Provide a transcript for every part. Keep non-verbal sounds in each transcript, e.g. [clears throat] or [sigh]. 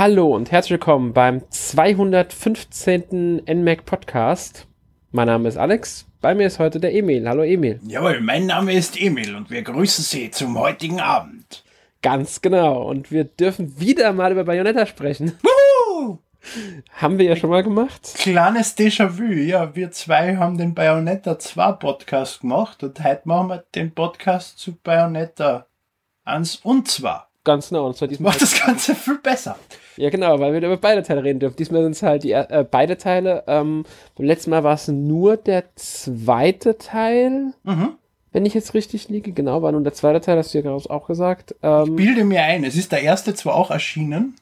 Hallo und herzlich willkommen beim 215. NMAC Podcast. Mein Name ist Alex, bei mir ist heute der Emil. Hallo Emil. Jawohl, mein Name ist Emil und wir grüßen Sie zum heutigen Abend. Ganz genau. Und wir dürfen wieder mal über Bayonetta sprechen. [laughs] Wuhu! Haben wir ja schon mal gemacht. Kleines Déjà-vu, ja, wir zwei haben den Bayonetta 2 Podcast gemacht und heute machen wir den Podcast zu Bayonetta 1 und 2. Ganz genau. Und zwar diesmal Macht das Ganze viel besser. Ja, genau, weil wir über beide Teile reden dürfen. Diesmal sind es halt die äh, beide Teile. Ähm, beim letzten Mal war es nur der zweite Teil, Mhm. wenn ich jetzt richtig liege. Genau, war nur der zweite Teil, hast du ja gerade auch gesagt. Ähm, Bilde mir ein, es ist der erste zwar auch erschienen,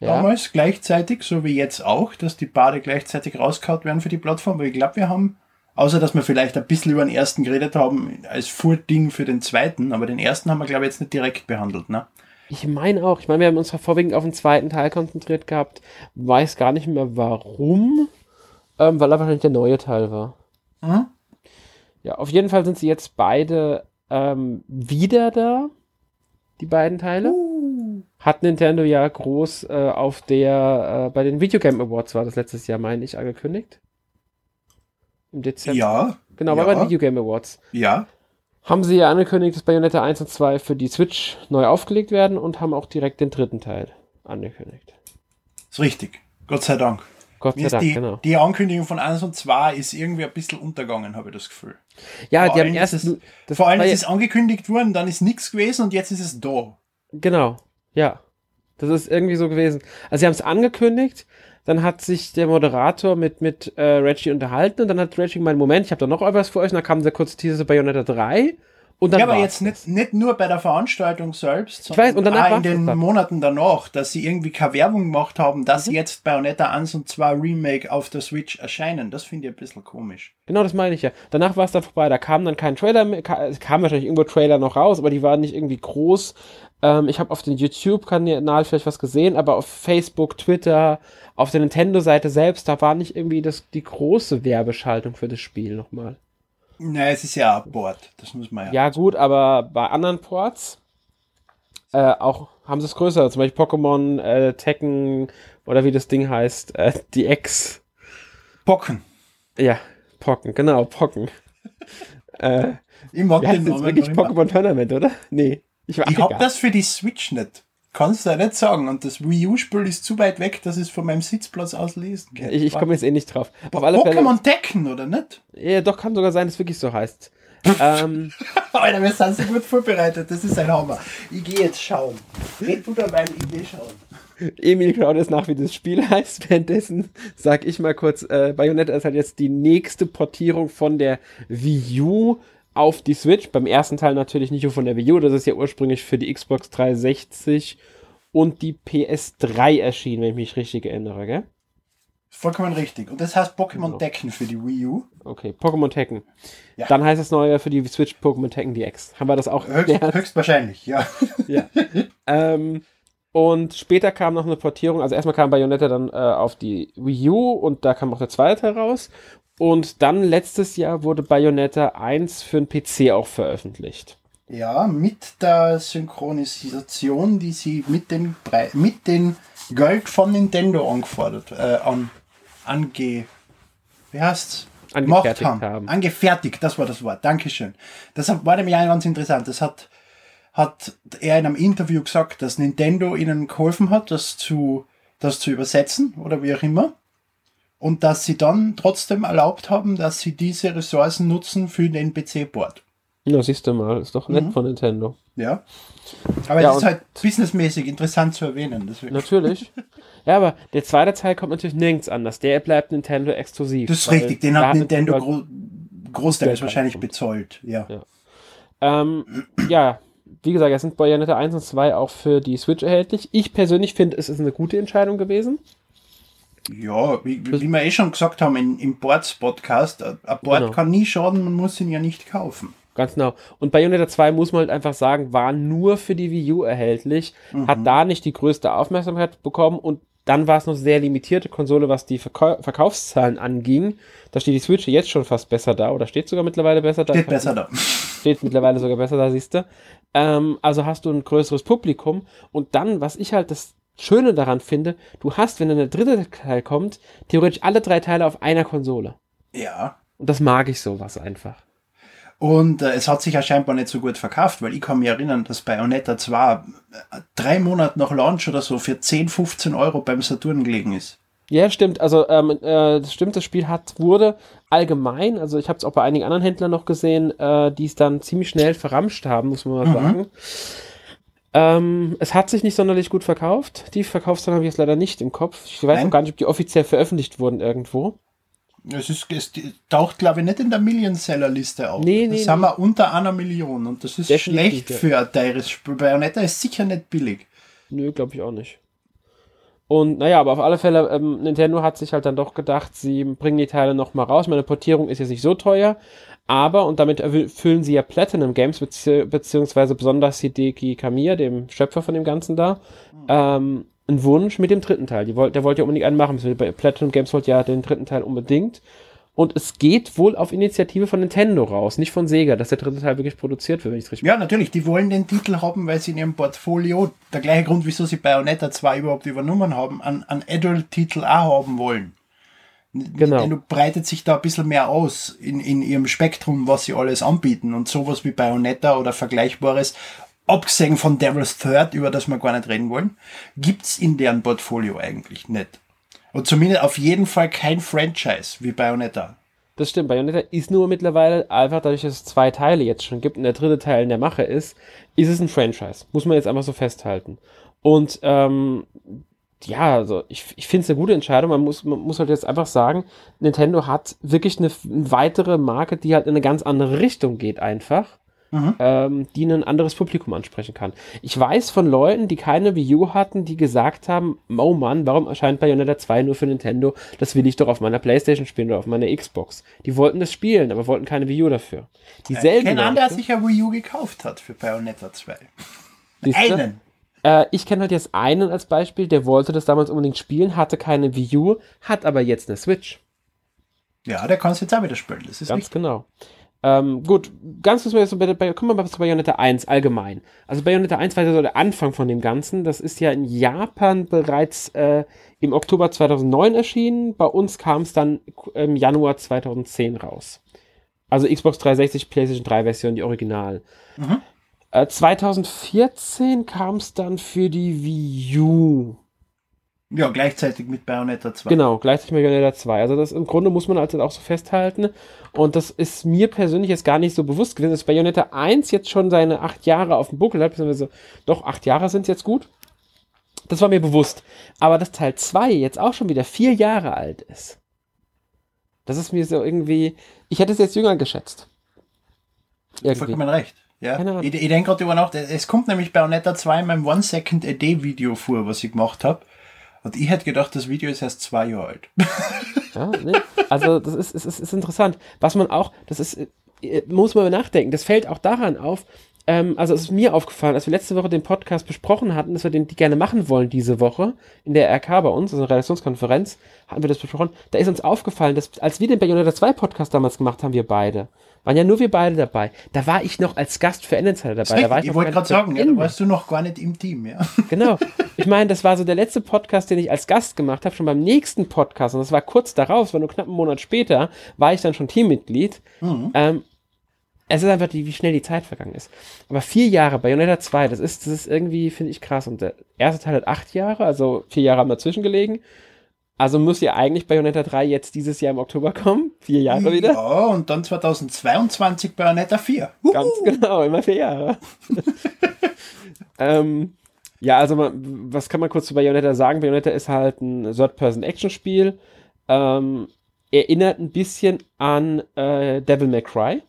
ja. damals gleichzeitig, so wie jetzt auch, dass die Bade gleichzeitig rauskaut werden für die Plattform, aber ich glaube, wir haben, außer dass wir vielleicht ein bisschen über den ersten geredet haben, als Vording für den zweiten, aber den ersten haben wir, glaube ich, jetzt nicht direkt behandelt, ne? Ich meine auch. Ich meine, wir haben uns vorwiegend auf den zweiten Teil konzentriert gehabt. Weiß gar nicht mehr warum. Ähm, weil er wahrscheinlich der neue Teil war. Mhm. Ja, auf jeden Fall sind sie jetzt beide ähm, wieder da. Die beiden Teile. Hat Nintendo ja groß äh, auf der, äh, bei den Videogame Awards war das letztes Jahr, meine ich, angekündigt. Im Dezember. Ja, Genau, war ja. bei den Videogame Awards. ja, Haben sie ja angekündigt, dass Bayonetta 1 und 2 für die Switch neu aufgelegt werden und haben auch direkt den dritten Teil angekündigt. ist richtig. Gott sei Dank. Gott sei Dank, die, genau. die Ankündigung von 1 und 2 ist irgendwie ein bisschen untergegangen, habe ich das Gefühl. Ja, vor die haben allem erst. es- Vor allem ist es angekündigt worden, dann ist nichts gewesen und jetzt ist es da. Genau, ja. Das ist irgendwie so gewesen. Also sie haben es angekündigt, dann hat sich der Moderator mit, mit äh, Reggie unterhalten und dann hat Reggie gemeint, Moment, ich habe da noch etwas für euch und dann kam der kurze Teaser zu Bayonetta 3 und dann ja, aber jetzt nicht, nicht nur bei der Veranstaltung selbst, Ich weiß, und auch in den. Monaten danach, dass sie irgendwie keine Werbung gemacht haben, Mhm. dass jetzt Bayonetta 1 und 2 Remake auf der Switch erscheinen. Das finde ich ein bisschen komisch. Genau, das meine ich ja. Danach war es dann vorbei. Da kam dann kein Trailer mehr. Es kam wahrscheinlich irgendwo Trailer noch raus, aber die waren nicht irgendwie groß. Ähm, ich habe auf dem YouTube-Kanal vielleicht was gesehen, aber auf Facebook, Twitter, auf der Nintendo-Seite selbst, da war nicht irgendwie das, die große Werbeschaltung für das Spiel nochmal. Nein, es ist ja ein Board. Das muss man ja. Ja, gut, aber bei anderen Ports äh, auch haben sie es größer. Zum Beispiel Pokémon, äh, Tekken oder wie das Ding heißt, äh, die X. Pocken. Ja, Pocken, genau, Pocken. [laughs] äh, Ich mag den das Namen wirklich. Pokémon Tournament, oder? Nee. Ich, Ich ach, hab egal. das für die Switch nicht. Kannst du ja nicht sagen. Und das Wii U-Spiel ist zu weit weg, dass ich es von meinem Sitzplatz aus lesen kann. Ich, ich komme jetzt eh nicht drauf. Auf alle. Pokémon Decken, oder nicht? Ja, doch, kann sogar sein, dass es wirklich so heißt. [laughs] ähm, Alter, wir sind so gut vorbereitet. Das ist ein Hammer. Ich gehe jetzt schauen. Red du dabei, ich gehe schauen. Emil schaut jetzt nach, wie das Spiel [laughs] heißt. Währenddessen sag ich mal kurz, äh, Bayonetta ist halt jetzt die nächste Portierung von der Wii U auf die Switch. Beim ersten Teil natürlich nicht nur von der Wii U, das ist ja ursprünglich für die Xbox 360 und die PS3 erschienen, wenn ich mich richtig erinnere, gell? Vollkommen richtig. Und das heißt Pokémon Genau. Decken für die Wii U. Okay, Pokémon Tekken. Ja. Dann heißt das neue für die Switch Pokémon Tekken DX. Haben wir das auch Höchst, höchstwahrscheinlich, ja. [laughs] Ja. ähm, und später kam noch eine Portierung, also erstmal kam Bayonetta dann äh, auf die Wii U und da kam auch der zweite Teil raus. Und dann letztes Jahr wurde Bayonetta 1 für den PC auch veröffentlicht. Ja, mit der Synchronisation, die sie mit den, Pre mit den Geld von Nintendo angefordert, äh, an, ange, wie heißt's? Angefertigt Gemacht haben. Angefertigt, das war das Wort. Dankeschön. Das war nämlich auch ganz interessant. Das hat, hat er in einem Interview gesagt, dass Nintendo ihnen geholfen hat, das zu, das zu übersetzen oder wie auch immer. Und dass sie dann trotzdem erlaubt haben, dass sie diese Ressourcen nutzen für den PC-Board. Ja, siehst du mal, ist doch nett von Nintendo. Ja. Aber Ja, es ist halt businessmäßig interessant zu erwähnen. Deswegen. Natürlich. [laughs] ja, aber der zweite Teil kommt natürlich nirgends anders. Der bleibt Nintendo exklusiv. Das ist richtig, den hat Nintendo gro großteils wahrscheinlich reinkommt. bezahlt. Ja. Ja. Ähm, ja, wie gesagt, jetzt sind Bayonetta 1 und 2 auch für die Switch erhältlich. Ich persönlich finde, es ist eine gute Entscheidung gewesen. Ja, wie, wie wir eh schon gesagt haben in, im Boards-Podcast, ein ein Board Genau. kann nie schaden, man muss ihn ja nicht kaufen. Ganz genau. Und Bayonetta 2 muss man halt einfach sagen, war nur für die Wii U erhältlich, hat da nicht die größte Aufmerksamkeit bekommen und dann war es noch sehr limitierte Konsole, was die Verkau Verkaufszahlen anging. Da steht die Switch jetzt schon fast besser da oder steht sogar mittlerweile besser da. Steht besser da. [laughs] steht mittlerweile sogar besser da, siehst du. Ähm, also hast du ein größeres Publikum und dann, was ich halt das Schöne daran finde, du hast, wenn dann der dritte Teil kommt, theoretisch alle drei Teile auf einer Konsole. Ja. Und das mag ich sowas einfach. Und äh, es hat sich ja scheinbar nicht so gut verkauft, weil ich kann mich erinnern, dass Bayonetta 2 äh, drei Monate nach Launch oder so für 10, 15 Euro beim Saturn gelegen ist. Ja, stimmt. Also ähm, äh, das stimmt, das Spiel hat wurde allgemein, also ich habe es auch bei einigen anderen Händlern noch gesehen, äh, die es dann ziemlich schnell verramscht haben, muss man mal Mhm. sagen. Ähm, es hat sich nicht sonderlich gut verkauft. Die Verkaufszahlen habe ich jetzt leider nicht im Kopf. Ich weiß Nein. auch gar nicht, ob die offiziell veröffentlicht wurden irgendwo. Es, ist, es taucht, glaube ich, nicht in der Million-Seller-Liste auf. Nee, das nee, sind nee. wir unter einer Million und das ist Definitiv, schlecht ja. für ein teures Spiel. Bayonetta ist sicher nicht billig. Nö, glaube ich auch nicht. Und naja, aber auf alle Fälle, ähm, Nintendo hat sich halt dann doch gedacht, sie bringen die Teile nochmal raus. Meine Portierung ist jetzt nicht so teuer, aber, und damit erfüllen sie ja Platinum Games, bezieh beziehungsweise besonders Hideki Kamiya, dem Schöpfer von dem Ganzen da, ähm, einen Wunsch mit dem dritten Teil. Die wollt, der wollte ja unbedingt einen machen. Bei Platinum Games wollte ja den dritten Teil unbedingt. Und es geht wohl auf Initiative von Nintendo raus, nicht von Sega, dass der dritte Teil wirklich produziert wird, wenn ich es richtig Ja, natürlich, die wollen den Titel haben, weil sie in ihrem Portfolio, der gleiche Grund, wieso sie Bayonetta 2 überhaupt übernommen haben, einen, einen Adult-Titel auch haben wollen. Genau. Nintendo breitet sich da ein bisschen mehr aus in, in ihrem Spektrum, was sie alles anbieten. Und sowas wie Bayonetta oder Vergleichbares, abgesehen von Devil's Third, über das wir gar nicht reden wollen, gibt's in deren Portfolio eigentlich nicht. Und zumindest auf jeden Fall kein Franchise wie Bayonetta. Das stimmt, Bayonetta ist nur mittlerweile einfach dadurch, dass es zwei Teile jetzt schon gibt und der dritte Teil in der Mache ist, ist es ein Franchise. Muss man jetzt einfach so festhalten. Und ähm, ja, also ich, ich finde es eine gute Entscheidung. Man muss, man muss halt jetzt einfach sagen, Nintendo hat wirklich eine, eine weitere Marke, die halt in eine ganz andere Richtung geht einfach. Ähm, die ein anderes Publikum ansprechen kann. Ich weiß von Leuten, die keine Wii U hatten, die gesagt haben, oh Mann, warum erscheint Bayonetta 2 nur für Nintendo? Das will ich doch auf meiner Playstation spielen oder auf meiner Xbox. Die wollten das spielen, aber wollten keine Wii U dafür. Dieselben Kein anderer, sich ja Wii U gekauft hat für Bayonetta 2. Siehste? Einen. Äh, ich kenne halt jetzt einen als Beispiel, der wollte das damals unbedingt spielen, hatte keine Wii U, hat aber jetzt eine Switch. Ja, der kann es jetzt auch wieder spielen. Das ist Ganz richtig. genau. Ähm, gut, ganz kurz mal jetzt so bei, bei, kommen wir mal zu Bayonetta 1 allgemein. Also Bayonetta 1 war ja so der Anfang von dem Ganzen. Das ist ja in Japan bereits äh, im Oktober 2009 erschienen. Bei uns kam es dann im Januar 2010 raus. Also Xbox 360, PlayStation 3 Version, die Original. Äh, 2014 kam es dann für die Wii U. Ja, gleichzeitig mit Bayonetta 2. Genau, gleichzeitig mit Bayonetta 2. Also das im Grunde muss man halt auch so festhalten. Und das ist mir persönlich jetzt gar nicht so bewusst gewesen, dass Bayonetta 1 jetzt schon seine acht Jahre auf dem Buckel hat, beziehungsweise doch, acht Jahre sind jetzt gut. Das war mir bewusst. Aber dass Teil 2 jetzt auch schon wieder vier Jahre alt ist. Das ist mir so irgendwie. Ich hätte es jetzt jünger geschätzt. Irgendwie. Vollkommen recht. Ja. Ich, ich denke gerade über nach, es kommt nämlich Bayonetta 2 in meinem One-Second-A-Day-Video vor, was ich gemacht habe. Und ich hätte gedacht, das Video ist erst zwei Jahre alt. Ja, ne? Also das ist, ist, ist, ist interessant. Was man auch, das ist, äh, muss man nachdenken, das fällt auch daran auf, ähm, also es ist mir aufgefallen, als wir letzte Woche den Podcast besprochen hatten, dass wir den die gerne machen wollen diese Woche in der RK bei uns, also in der Redaktionskonferenz, hatten wir das besprochen. Da ist uns aufgefallen, dass als wir den Bayonetta 2 Podcast damals gemacht haben, wir beide, waren ja nur wir beide dabei. Da war ich noch als Gast für Endenzeiter dabei. Da ich noch wollte gerade sagen, ja, da warst du noch gar nicht im Team, ja. [laughs] Genau. Ich meine, das war so der letzte Podcast, den ich als Gast gemacht habe, schon beim nächsten Podcast. Und das war kurz darauf, es war nur knapp einen Monat später, war ich dann schon Teammitglied. Ähm, es ist einfach, die, wie schnell die Zeit vergangen ist. Aber vier Jahre, Bayonetta 2, das ist, das ist irgendwie, finde ich, krass. Und der erste Teil hat acht Jahre, also vier Jahre haben dazwischen gelegen. Also muss ja eigentlich Bayonetta 3 jetzt dieses Jahr im Oktober kommen. Vier Jahre wieder. Ja, und dann 2022 Bayonetta 4. Ganz genau, immer vier Jahre. [laughs] ähm, ja, also man, was kann man kurz zu Bayonetta sagen? Bayonetta ist halt ein Third-Person-Action-Spiel. Ähm, erinnert ein bisschen an äh, Devil May Cry.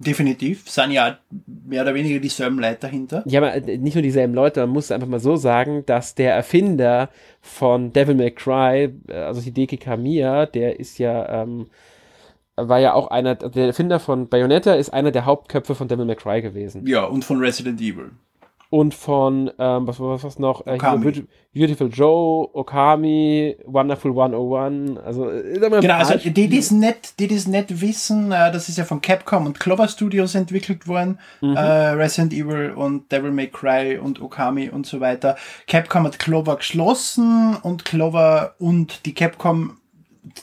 Definitiv. Sind ja mehr oder weniger dieselben Leute dahinter. Ja, aber äh, nicht nur dieselben Leute, man muss einfach mal so sagen, dass der Erfinder von Devil May Cry, äh, also Hideki Kamiya, der ist ja, ähm, war ja auch einer, der Erfinder von Bayonetta ist einer der Hauptköpfe von Devil May Cry gewesen. Ja, und von Resident Evil. Und von, ähm, was war was noch? Äh, Okami. Beauti- Beautiful Joe, Okami, Wonderful 101. Also, äh, Genau, also paar die, die es nicht, die das nicht wissen, äh, das ist ja von Capcom und Clover Studios entwickelt worden. Mhm. Äh, Resident Evil und Devil May Cry und Okami und so weiter. Capcom hat Clover geschlossen und Clover und die Capcom,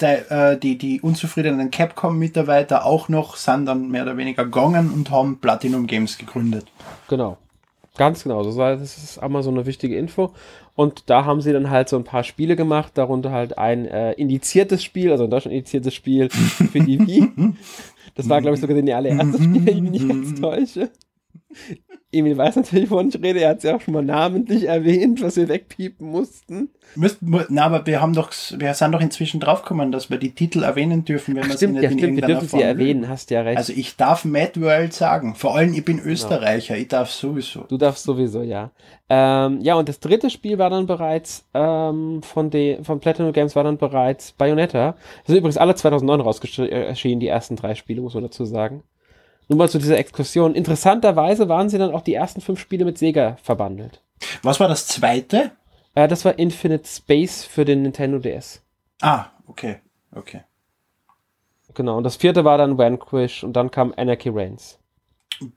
der, äh, die, die unzufriedenen Capcom-Mitarbeiter auch noch, sind dann mehr oder weniger gegangen und haben Platinum Games gegründet. Genau. Ganz genau. Das, ist einmal so eine wichtige Info. Und da haben sie dann halt so ein paar Spiele gemacht, darunter halt ein äh, indiziertes Spiel, also ein Deutschland indiziertes Spiel für die Wii. [laughs] Das war, glaube ich, sogar der allererste Spiel, wenn ich mich nicht ganz täusche. Emil weiß natürlich, wovon ich rede. Er hat es ja auch schon mal namentlich erwähnt, was wir wegpiepen mussten. Müsst, mu- na, aber wir haben doch, wir sind doch inzwischen draufgekommen, dass wir die Titel erwähnen dürfen, wenn wir sie nicht ja, in stimmt. Wir dürfen sie Form erwähnen, hast ja recht. Also ich darf Mad World sagen. Vor allem, ich bin Österreicher, ich darf sowieso. Du darfst sowieso, ja. Ähm, ja, und das dritte Spiel war dann bereits ähm, von, de, von Platinum Games war dann bereits Bayonetta. Das sind übrigens alle 2009 rausgeschehen, die ersten drei Spiele, muss man dazu sagen. Nur mal zu dieser Exkursion. Interessanterweise waren sie dann auch die ersten fünf Spiele mit Sega verbandelt. Was war das zweite? Äh, das war Infinite Space für den Nintendo DS. Ah, okay, okay. Genau, und das vierte war dann Vanquish und dann kam Anarchy Reigns.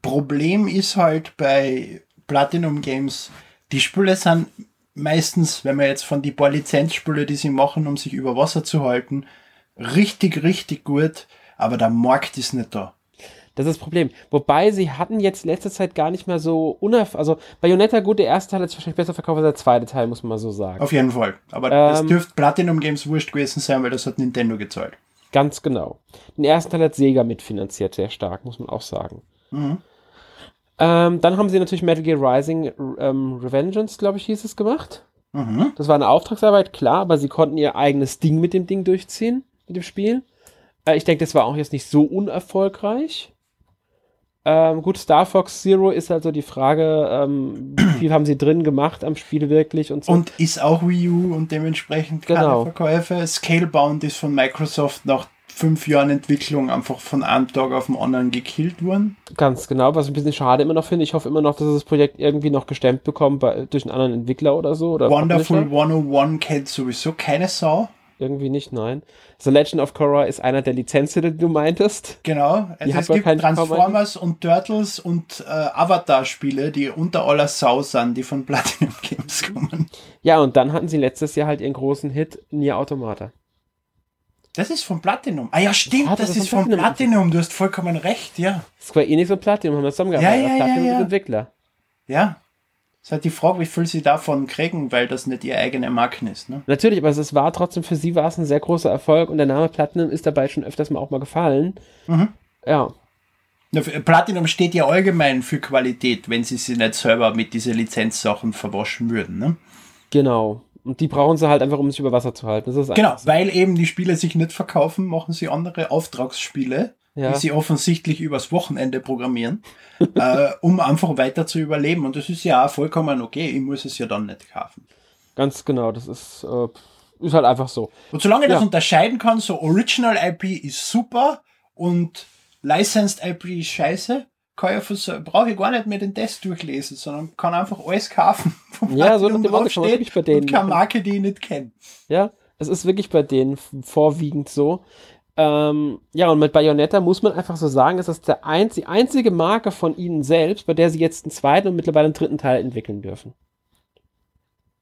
Problem ist halt bei Platinum Games, die Spiele sind meistens, wenn man jetzt von die paar Lizenzspiele, die sie machen, um sich über Wasser zu halten, richtig, richtig gut, aber der Markt ist nicht da. Das ist das Problem. Wobei sie hatten jetzt letzte Zeit gar nicht mehr so unerf... Also Bayonetta, gut, der erste Teil hat sich wahrscheinlich besser verkauft als der zweite Teil, muss man mal so sagen. Auf jeden Fall. Aber Ähm, das dürfte Platinum Games wurscht gewesen sein, weil das hat Nintendo gezahlt. Ganz genau. Den ersten Teil hat Sega mitfinanziert, sehr stark, muss man auch sagen. Mhm. Ähm, dann haben sie natürlich Metal Gear Rising ähm, Revengeance, glaube ich, hieß es, gemacht. Mhm. Das war eine Auftragsarbeit, klar, aber sie konnten ihr eigenes Ding mit dem Ding durchziehen, mit dem Spiel. Äh, ich denke, das war auch jetzt nicht so unerfolgreich. Ähm, gut, Star Fox Zero ist halt so die Frage, ähm, wie [clears throat] viel haben sie drin gemacht am Spiel wirklich und so. Und ist auch Wii U und dementsprechend keine Genau. Verkäufe. Scalebound ist von Microsoft nach fünf Jahren Entwicklung einfach von einem Tag auf den anderen gekillt worden. Ganz genau, was ich ein bisschen schade immer noch finde. Ich hoffe immer noch, dass das Projekt irgendwie noch gestemmt bekommen bei, durch einen anderen Entwickler oder so. Oder Wonderful Publisher. 101 kennt sowieso keine Sau. Irgendwie nicht, nein. The Legend of Korra ist einer der Lizenztitel, die du meintest. Genau. Also es gibt Transformers und Turtles und äh, Avatar-Spiele, die unter aller Sau sind, die von Platinum [laughs] Games kommen. Ja, und dann hatten sie letztes Jahr halt ihren großen Hit, Nier Automata. Das ist von Platinum. Ah ja, stimmt, das, das ist von Platinum. Platinum. Du hast vollkommen recht, ja. Square Enix und Platinum haben das zusammengearbeitet. Ja, ja, Platinum ja, ja. Entwickler. Ja. Ist halt die Frage, wie viel sie davon kriegen, weil das nicht ihr eigener Marken ist. Ne? Natürlich, aber es war trotzdem für sie war es ein sehr großer Erfolg und der Name Platinum ist dabei schon öfters mal auch mal gefallen. Mhm. Ja, Platinum steht ja allgemein für Qualität, wenn sie sich nicht selber mit diesen Lizenzsachen verwaschen würden. Ne? genau. Und die brauchen sie halt einfach, um sich über Wasser zu halten. Das ist Genau, weil eben die Spiele sich nicht verkaufen, machen sie andere Auftragsspiele, Ja. die sie offensichtlich übers Wochenende programmieren, [laughs] äh, um einfach weiter zu überleben. Und das ist ja auch vollkommen okay. Ich muss es ja dann nicht kaufen. Ganz genau, das ist, äh, ist halt einfach so. Und solange ich Ja. das unterscheiden kann, so Original IP ist super und Licensed IP ist scheiße, brauche ich gar nicht mehr den Test durchlesen, sondern kann einfach alles kaufen, [laughs] Ja, so nach dem Motto kann man wirklich bei denen und keine. Marke, die ich nicht kenne. Ja, es ist wirklich bei denen vorwiegend so. Ähm, ja, und mit Bayonetta muss man einfach so sagen, ist der einz die einzige Marke von ihnen selbst, bei der sie jetzt einen zweiten und mittlerweile einen dritten Teil entwickeln dürfen.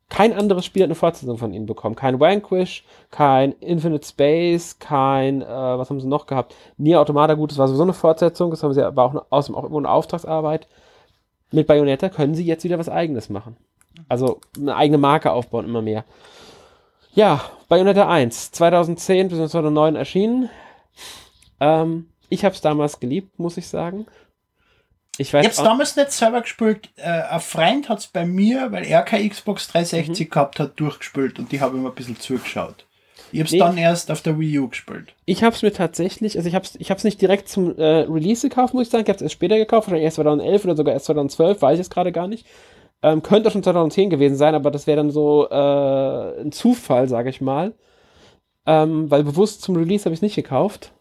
Kein anderes Spiel hat eine Fortsetzung von ihnen bekommen. Kein Vanquish, kein Infinite Space, kein, äh, was haben sie noch gehabt? Nier Automata, gut, das war sowieso eine Fortsetzung, das haben sie aber auch, eine- auch irgendwo eine Auftragsarbeit. Mit Bayonetta können sie jetzt wieder was Eigenes machen. Also eine eigene Marke aufbauen, immer mehr. Ja, Bayonetta 1, 2010 bis 2009 erschienen. Ähm, ich habe es damals geliebt, muss ich sagen. Ich weiß Ich hab's auch- damals nicht selber gespielt. Äh, ein Freund hat's bei mir, weil er keine Xbox Mhm. 360 gehabt hat, durchgespielt und die habe ihm ein bisschen zugeschaut. Ich hab's Nee. dann erst auf der Wii U gespielt. Ich habe es mir tatsächlich, also ich habe es ich hab's nicht direkt zum äh, Release gekauft, muss ich sagen. Ich habe es erst später gekauft, wahrscheinlich erst 2011 oder sogar erst 2012, weiß ich es gerade gar nicht. Ähm, könnte auch schon 2010 gewesen sein, aber das wäre dann so äh, ein Zufall, sage ich mal. Ähm, weil bewusst zum Release habe ich es nicht gekauft.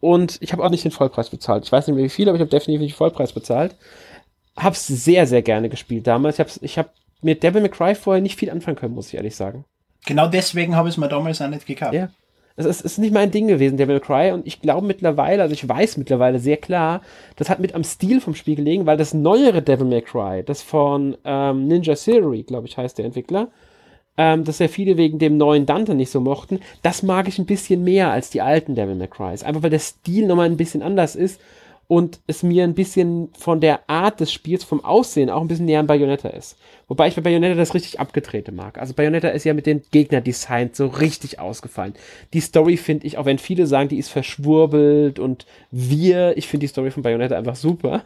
Und ich habe auch nicht den Vollpreis bezahlt. Ich weiß nicht mehr wie viel, aber ich habe definitiv nicht den Vollpreis bezahlt. hab's sehr, sehr gerne gespielt damals. Ich ich hab mit Devil May Cry vorher nicht viel anfangen können, muss ich ehrlich sagen. Genau deswegen habe ich es mir damals auch nicht gekauft. Ja. Es ist, ist nicht mein Ding gewesen, Devil Cry. Und ich glaube mittlerweile, also ich weiß mittlerweile sehr klar, das hat mit am Stil vom Spiel gelegen, weil das neuere Devil May Cry, das von ähm, Ninja Theory, glaube ich, heißt der Entwickler, ähm, dass ja viele wegen dem neuen Dante nicht so mochten, das mag ich ein bisschen mehr als die alten Devil May Cry. Einfach weil der Stil nochmal ein bisschen anders ist und es mir ein bisschen von der Art des Spiels, vom Aussehen auch ein bisschen näher an Bayonetta ist. Wobei ich bei Bayonetta das richtig abgedrehte mag. Also Bayonetta ist ja mit den Gegnerdesigns so richtig ausgefallen. Die Story finde ich, auch wenn viele sagen, die ist verschwurbelt und wir, ich finde die Story von Bayonetta einfach super.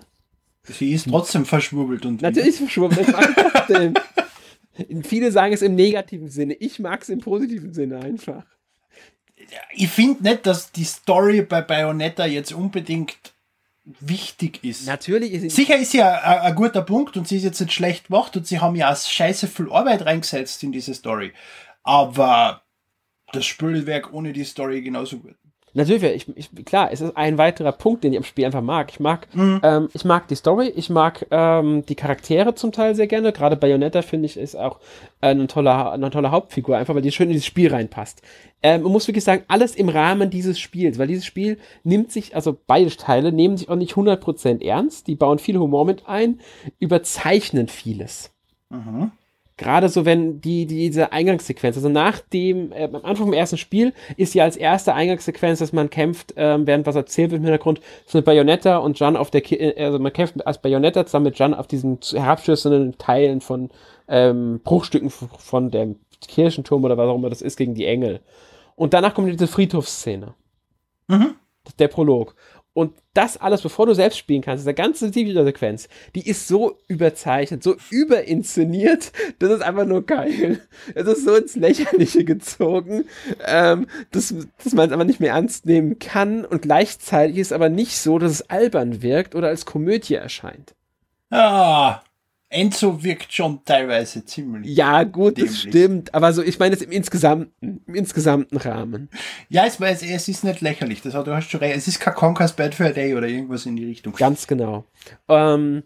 Sie ist trotzdem verschwurbelt und Natürlich ist verschwurbelt. trotzdem. [laughs] viele sagen es im negativen Sinne. Ich mag es im positiven Sinne einfach. Ich finde nicht, dass die Story bei Bayonetta jetzt unbedingt wichtig ist. Natürlich ist Sicher ist ja ein guter Punkt und sie ist jetzt nicht schlecht gemacht und sie haben ja scheiße viel Arbeit reingesetzt in diese Story. Aber das Spielwerk ohne die Story genauso gut. Natürlich, ich, ich, klar, es ist ein weiterer Punkt, den ich am Spiel einfach mag. Ich mag, mhm. ähm, ich mag die Story, ich mag ähm, die Charaktere zum Teil sehr gerne. Gerade Bayonetta finde ich ist auch eine tolle, eine tolle Hauptfigur, einfach weil die schön in dieses Spiel reinpasst. Ähm, man muss wirklich sagen, alles im Rahmen dieses Spiels, weil dieses Spiel nimmt sich, also beide Teile nehmen sich auch nicht 100% ernst, die bauen viel Humor mit ein, überzeichnen vieles. Mhm. Gerade so, wenn die, die, diese Eingangssequenz, also nach dem, äh, am Anfang vom ersten Spiel ist ja als erste Eingangssequenz, dass man kämpft, ähm, während was erzählt wird im Hintergrund, so mit Bayonetta und Jan auf der, Ki äh, also man kämpft als Bayonetta zusammen mit Jan auf diesen herabstürzenden Teilen von ähm, Bruchstücken von dem Kirchenturm oder was auch immer das ist gegen die Engel. Und danach kommt diese Friedhofsszene. Mhm. Der Prolog. Und das alles, bevor du selbst spielen kannst, diese ganze Videosequenz, die ist so überzeichnet, so überinszeniert, das ist einfach nur geil. Es ist so ins Lächerliche gezogen, ähm, dass, dass man es einfach nicht mehr ernst nehmen kann und gleichzeitig ist aber nicht so, dass es albern wirkt oder als Komödie erscheint. Ah, Enzo wirkt schon teilweise ziemlich. Ja, gut, dämlich. das stimmt. Aber so, ich meine es im insgesamten, im insgesamten Rahmen. Ja, es, es ist nicht lächerlich. Das, du hast schon recht. Es ist kein Conker's Bad for a Day oder irgendwas in die Richtung. Ganz genau. Ähm,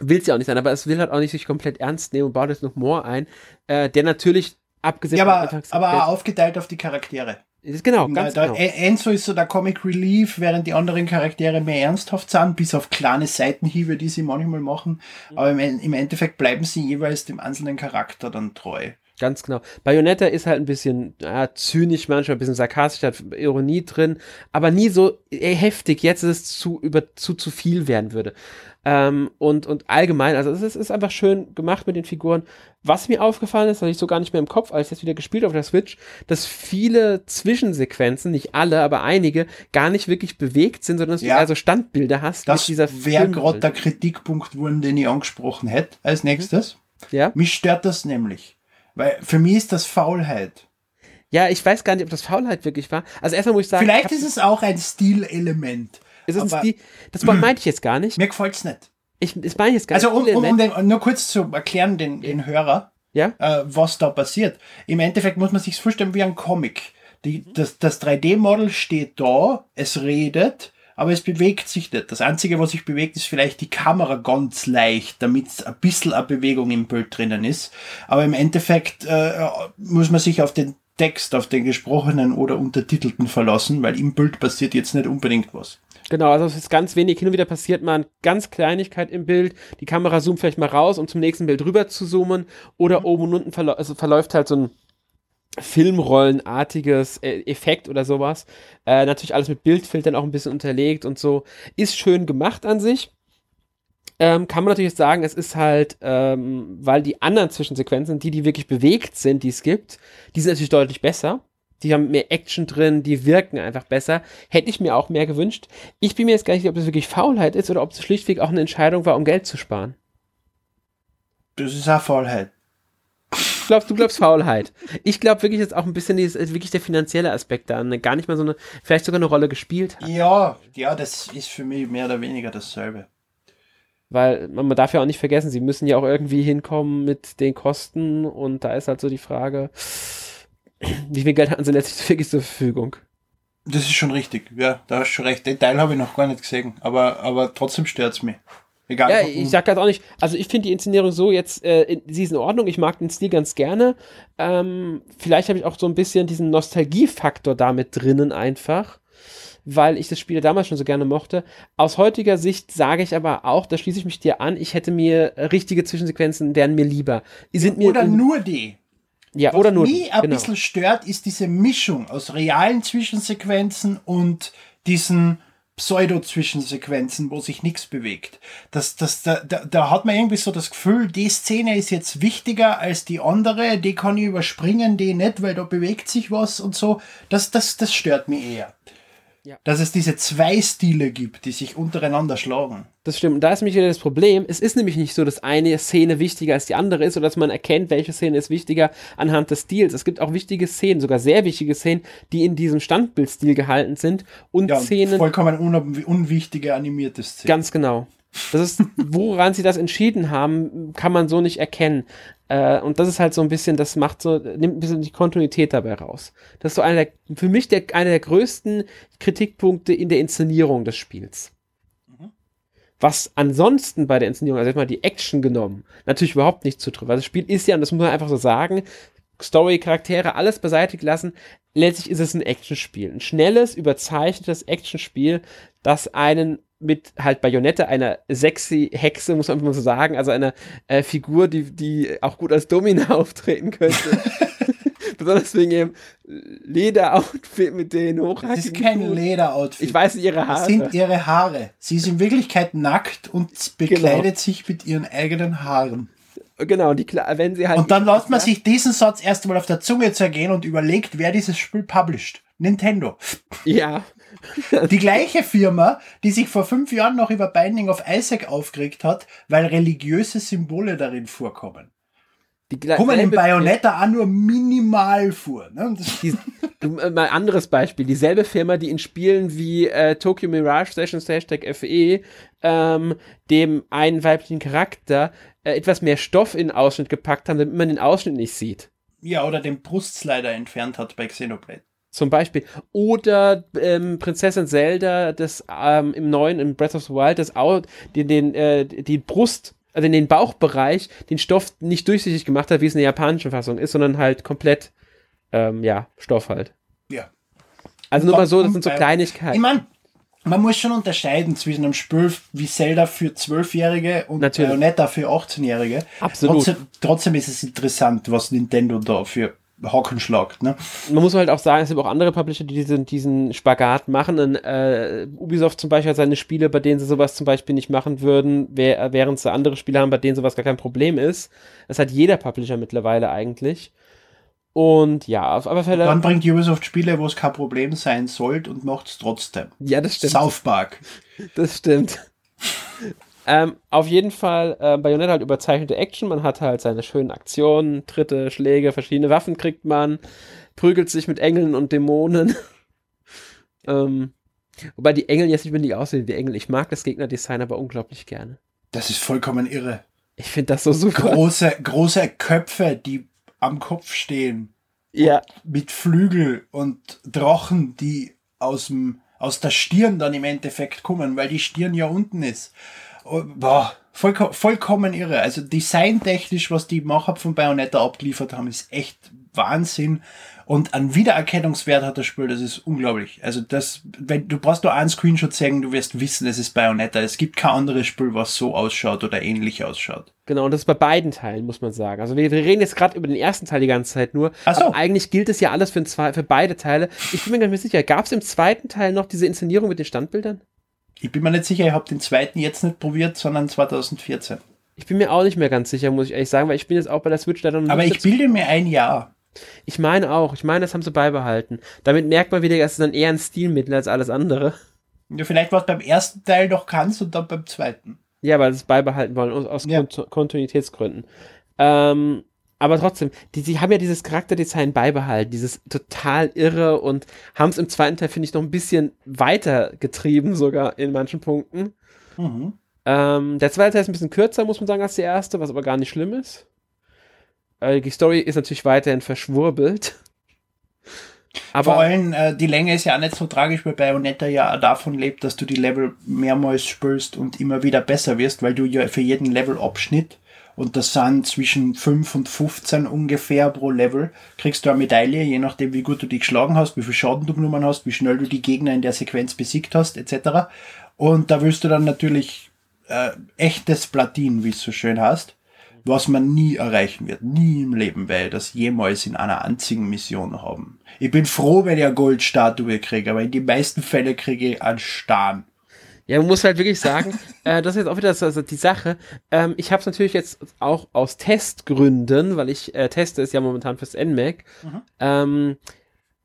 will es ja auch nicht sein, aber es will halt auch nicht sich komplett ernst nehmen und baut jetzt noch Moore ein, äh, der natürlich abgesehen ja, aber, aber aufgeteilt auf die Charaktere. Genau, ganz da, genau. Enzo ist so der Comic Relief, während die anderen Charaktere mehr ernsthaft sind, bis auf kleine Seitenhiebe, die sie manchmal machen. Mhm. Aber im, im Endeffekt bleiben sie jeweils dem einzelnen Charakter dann treu. Ganz genau. Bayonetta ist halt ein bisschen ja, zynisch, manchmal ein bisschen sarkastisch, hat Ironie drin, aber nie so heftig, jetzt ist es zu, über, zu, zu viel werden würde. Ähm, und, und allgemein, also es ist, ist, einfach schön gemacht mit den Figuren. Was mir aufgefallen ist, hatte ich so gar nicht mehr im Kopf, als ich jetzt wieder gespielt auf der Switch, dass viele Zwischensequenzen, nicht alle, aber einige, gar nicht wirklich bewegt sind, sondern dass ja, du also Standbilder hast. Das wäre gerade der Kritikpunkt den ich angesprochen hätte als nächstes. Ja. Mich stört das nämlich. Weil für mich ist das Faulheit. Ja, ich weiß gar nicht, ob das Faulheit wirklich war. Also erstmal muss ich sagen. Vielleicht ist es auch ein Stilelement. Ist es Stil, das [clears throat] meinte ich jetzt gar nicht. Mir gefällt es nicht. Ich, das meine ich jetzt gar also, nicht. Also um, um, um den, nur kurz zu erklären, den, den Hörer, ja? Äh, was da passiert. Im Endeffekt muss man sich vorstellen wie ein Comic. Die, das das 3D-Model steht da, es redet, aber es bewegt sich nicht. Das Einzige, was sich bewegt, ist vielleicht die Kamera ganz leicht, damit ein bisschen eine Bewegung im Bild drinnen ist. Aber im Endeffekt äh, muss man sich auf den Text, auf den gesprochenen oder untertitelten verlassen, weil im Bild passiert jetzt nicht unbedingt was. Genau, also es ist ganz wenig. Hin und wieder passiert mal eine ganz Kleinigkeit im Bild. Die Kamera zoomt vielleicht mal raus, um zum nächsten Bild rüber zu zoomen. Oder oben und unten verla also verläuft halt so ein Filmrollenartiges äh, Effekt oder sowas. Äh, natürlich alles mit Bildfiltern auch ein bisschen unterlegt und so. Ist schön gemacht an sich. Ähm, kann man natürlich sagen, es ist halt, ähm, weil die anderen Zwischensequenzen, die, die wirklich bewegt sind, die es gibt, die sind natürlich deutlich besser. Die haben mehr Action drin, die wirken einfach besser. Hätte ich mir auch mehr gewünscht. Ich bin mir jetzt gar nicht sicher, ob das wirklich Faulheit ist oder ob es schlichtweg auch eine Entscheidung war, um Geld zu sparen. Das ist auch Faulheit glaubst, du glaubst Faulheit. Ich glaube wirklich, dass auch ein bisschen dieses, äh, wirklich der finanzielle Aspekt da gar nicht mal so eine, vielleicht sogar eine Rolle gespielt hat. Ja, ja, das ist für mich mehr oder weniger dasselbe. Weil man, man darf ja auch nicht vergessen, sie müssen ja auch irgendwie hinkommen mit den Kosten und da ist halt so die Frage, wie viel Geld hatten sie letztlich [laughs] wirklich zur Verfügung? Das ist schon richtig, ja, da hast du schon recht. Den Teil habe ich noch gar nicht gesehen, aber, aber trotzdem stört es mich. Egal. Ja, ich sag gerade auch nicht, also ich finde die Inszenierung so jetzt, äh, in, sie ist in Ordnung, ich mag den Stil ganz gerne. Ähm, vielleicht habe ich auch so ein bisschen diesen Nostalgiefaktor damit drinnen einfach, weil ich das Spiel damals schon so gerne mochte. Aus heutiger Sicht sage ich aber auch, da schließe ich mich dir an, ich hätte mir richtige Zwischensequenzen, wären mir lieber. Sind mir oder nur die. ja, Was oder nur mich ein genau. bisschen stört, ist diese Mischung aus realen Zwischensequenzen und diesen Pseudo-Zwischensequenzen, wo sich nichts bewegt. Das, das, da, da, da hat man irgendwie so das Gefühl, die Szene ist jetzt wichtiger als die andere, die kann ich überspringen, die nicht, weil da bewegt sich was und so. Das, das, das stört mich eher. Ja. Dass es diese zwei Stile gibt, die sich untereinander schlagen. Das stimmt. Und da ist nämlich wieder das Problem. Es ist nämlich nicht so, dass eine Szene wichtiger als die andere ist oder dass man erkennt, welche Szene ist wichtiger anhand des Stils. Es gibt auch wichtige Szenen, sogar sehr wichtige Szenen, die in diesem Standbildstil gehalten sind und Ja, Szenen. vollkommen un unwichtige animierte Szenen. Ganz genau. Das ist, woran sie das entschieden haben, kann man so nicht erkennen. Äh, und das ist halt so ein bisschen, das macht so, nimmt ein bisschen die Kontinuität dabei raus. Das ist so einer der, für mich der, einer der größten Kritikpunkte in der Inszenierung des Spiels. Was ansonsten bei der Inszenierung, also jetzt mal die Action genommen, natürlich überhaupt nicht zutrifft. Weil das Spiel ist ja, und das muss man einfach so sagen, Story, Charaktere, alles beiseite gelassen. Letztlich ist es ein Actionspiel. Ein schnelles, überzeichnetes Actionspiel, das einen mit halt Bayonette, einer sexy Hexe, muss man einfach mal so sagen, also einer äh, Figur, die, die auch gut als Domina [laughs] auftreten könnte. [laughs] Besonders wegen ihrem Lederoutfit mit den Das hochhackigen ist kein. Lederoutfit. Ich weiß nicht, ihre Das Haare. sind ihre Haare. Sie ist in Wirklichkeit nackt und bekleidet Genau. sich mit ihren eigenen Haaren. genau, die, wenn sie halt. Und dann lässt man sich diesen Satz erst einmal auf der Zunge zergehen und überlegt, wer dieses Spiel published. Nintendo. Ja. Die gleiche Firma, die sich vor fünf Jahren noch über Binding of Isaac aufgeregt hat, weil religiöse Symbole darin vorkommen. Die Kommen in Bayonetta auch nur minimal vor. Ne? Die, mal anderes Beispiel. Dieselbe Firma, die in Spielen wie äh, Tokyo Mirage Sessions Hashtag FE ähm, dem einen weiblichen Charakter äh, etwas mehr Stoff in den Ausschnitt gepackt haben, damit man den Ausschnitt nicht sieht. Ja, oder den Brustslider entfernt hat bei Xenoblade. Zum Beispiel. Oder ähm, Prinzessin Zelda, das ähm, im neuen, im Breath of the Wild, das Au den, den, äh, die Brust, also in den Bauchbereich, den Stoff nicht durchsichtig gemacht hat, wie es in der japanischen Fassung ist, sondern halt komplett, ähm, ja, Stoff halt. Ja. Also nur mal so, das sind so Ich Kleinigkeiten. meine, man muss schon unterscheiden zwischen einem Spiel wie Zelda für Zwölfjährige und Natürlich. Bayonetta für 18-Jährige. Absolut. Trotzdem, trotzdem ist es interessant, was Nintendo da für Hocken schlagt. Ne? Man muss halt auch sagen, es gibt auch andere Publisher, die diesen, diesen Spagat machen. Und, äh, Ubisoft zum Beispiel hat seine Spiele, bei denen sie sowas zum Beispiel nicht machen würden, während sie andere Spiele haben, bei denen sowas gar kein Problem ist. Das hat jeder Publisher mittlerweile eigentlich. Und ja, auf alle Fälle. Dann bringt Ubisoft Spiele, wo es kein Problem sein sollte und macht es trotzdem. ja, das stimmt. South Park. Das stimmt. Ähm, auf jeden Fall, äh, Bayonetta halt überzeichnete Action. Man hat halt seine schönen Aktionen, Tritte, Schläge, verschiedene Waffen kriegt man, prügelt sich mit Engeln und Dämonen. [laughs] ähm, wobei die Engel jetzt nicht unbedingt aussehen wie Engel. Ich mag das Gegnerdesign aber unglaublich gerne. Das ist vollkommen irre. Ich finde das so super. Große, große Köpfe, die am Kopf stehen. Ja, mit Flügel und Drachen, die aus, dem, aus der Stirn dann im Endeffekt kommen, weil die Stirn ja unten ist. Boah, vollko vollkommen irre. Also designtechnisch, was die Macher von Bayonetta abgeliefert haben, ist echt Wahnsinn. Und an Wiedererkennungswert hat das Spiel, das ist unglaublich. Also das, wenn du brauchst nur einen Screenshot sehen, du wirst wissen, es ist Bayonetta. Es gibt kein anderes Spiel, was so ausschaut oder ähnlich ausschaut. genau. Und das ist bei beiden Teilen, muss man sagen. Also wir, wir reden jetzt gerade über den ersten Teil die ganze Zeit nur. Ach so. Eigentlich gilt es ja alles für, zwei, für beide Teile. Ich bin mir gar nicht mehr sicher. Gab es im zweiten Teil noch diese Inszenierung mit den Standbildern? Ich bin mir nicht sicher, ich habe den zweiten jetzt nicht probiert, sondern 2014. Ich bin mir auch nicht mehr ganz sicher, muss ich ehrlich sagen, weil ich bin jetzt auch bei der Switch leider noch Aber ich bilde mir ein Ja. Ich meine auch. Ich meine, das haben sie beibehalten. Damit merkt man wieder, dass es dann eher ein Stilmittel als alles andere. Ja, vielleicht was beim ersten Teil noch kannst und dann beim zweiten. Ja, weil sie es beibehalten wollen, aus, aus Ja. Kont Kontinuitätsgründen. Ähm, aber trotzdem, die, die haben ja dieses Charakterdesign beibehalten, dieses total irre und haben es im zweiten Teil, finde ich, noch ein bisschen weiter getrieben, sogar in manchen Punkten. Mhm. Ähm, der zweite Teil ist ein bisschen kürzer, muss man sagen, als der erste, was aber gar nicht schlimm ist. Äh, die Story ist natürlich weiterhin verschwurbelt. [laughs] Aber Vor allem, äh, die Länge ist ja auch nicht so tragisch, weil Bayonetta ja davon lebt, dass du die Level mehrmals spielst und immer wieder besser wirst, weil du ja für jeden Levelabschnitt, und das sind zwischen 5 und 15 ungefähr pro Level, kriegst du eine Medaille, je nachdem wie gut du die geschlagen hast, wie viel Schaden du genommen hast, wie schnell du die Gegner in der Sequenz besiegt hast, etc. Und da willst du dann natürlich äh, echtes Platin, wie es so schön heißt, was man nie erreichen wird. Nie im Leben ich das jemals in einer einzigen Mission haben. Ich bin froh, wenn ich eine Goldstatue kriege, aber in die meisten Fälle kriege ich einen Stern. Ja, man muss halt wirklich sagen, [laughs] äh, das ist jetzt auch wieder so, also die Sache. Ähm, ich habe es natürlich jetzt auch aus Testgründen, weil ich äh, teste es ja momentan fürs NMAC, Mhm. ähm,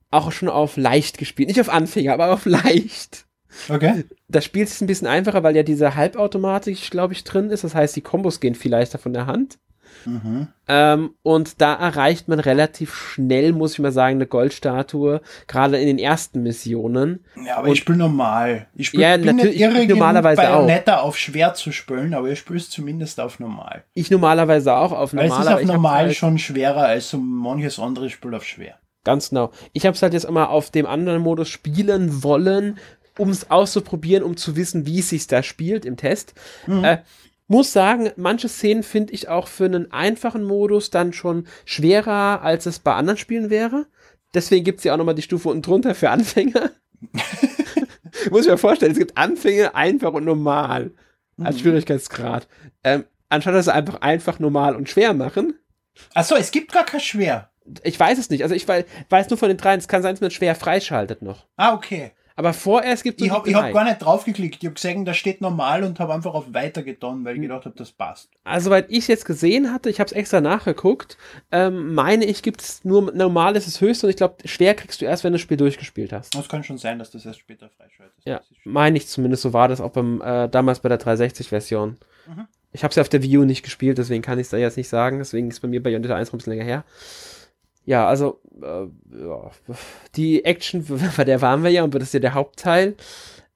auch schon auf leicht gespielt. Nicht auf Anfänger, aber auf leicht. Okay? Das Spiel ist ein bisschen einfacher, weil ja diese Halbautomatik, glaube ich, drin ist. Das heißt, die Kombos gehen viel leichter von der Hand. Mhm. Ähm, und da erreicht man relativ schnell, muss ich mal sagen, eine Goldstatue, gerade in den ersten Missionen. Ja, aber ich spiele normal. Ich spiel, Ja, bin natürlich, irre ich normalerweise genug, auch. Bayonetta auf schwer zu spielen, aber ich spiele es zumindest auf normal. Ich normalerweise auch auf Weil normal. es ist auf normal halt- schon schwerer als so manches andere Spiel auf schwer. Ganz genau. Ich habe es halt jetzt immer auf dem anderen Modus spielen wollen, um es auszuprobieren, um zu wissen, wie es sich da spielt im Test. Äh, muss sagen, manche Szenen finde ich auch für einen einfachen Modus dann schon schwerer, als es bei anderen Spielen wäre. Deswegen gibt es ja auch nochmal die Stufe unten drunter für Anfänger. [laughs] muss ich mir vorstellen, es gibt Anfänger, einfach und normal als Schwierigkeitsgrad. Ähm, anstatt dass sie einfach einfach, normal und schwer machen, Achso, es gibt gar kein Schwer. ich weiß es nicht. Also ich wei- weiß nur von den dreien, es kann sein, dass man schwer freischaltet noch. Ah, okay. Aber vorerst gibt es Ich habe ich hab gar nicht draufgeklickt. Ich habe gesehen, da steht normal und habe einfach auf Weiter getan, weil ich gedacht habe, das passt. Also, soweit ich es jetzt gesehen hatte, ich habe es extra nachgeguckt, ähm, meine ich, gibt es nur normal ist das höchste und ich glaube, schwer kriegst du erst, wenn du das Spiel durchgespielt hast. Das kann schon sein, dass das erst später freischaltet. Ja, meine ich zumindest, so war das auch beim äh, damals bei der 360-Version. Mhm. Ich habe es ja auf der Wii U nicht gespielt, deswegen kann ich es da jetzt nicht sagen. Deswegen ist bei mir bei Bayonetta 1 noch ein bisschen länger her. Ja, also äh, ja, die Action, [laughs] bei der waren wir ja und das ist ja der Hauptteil.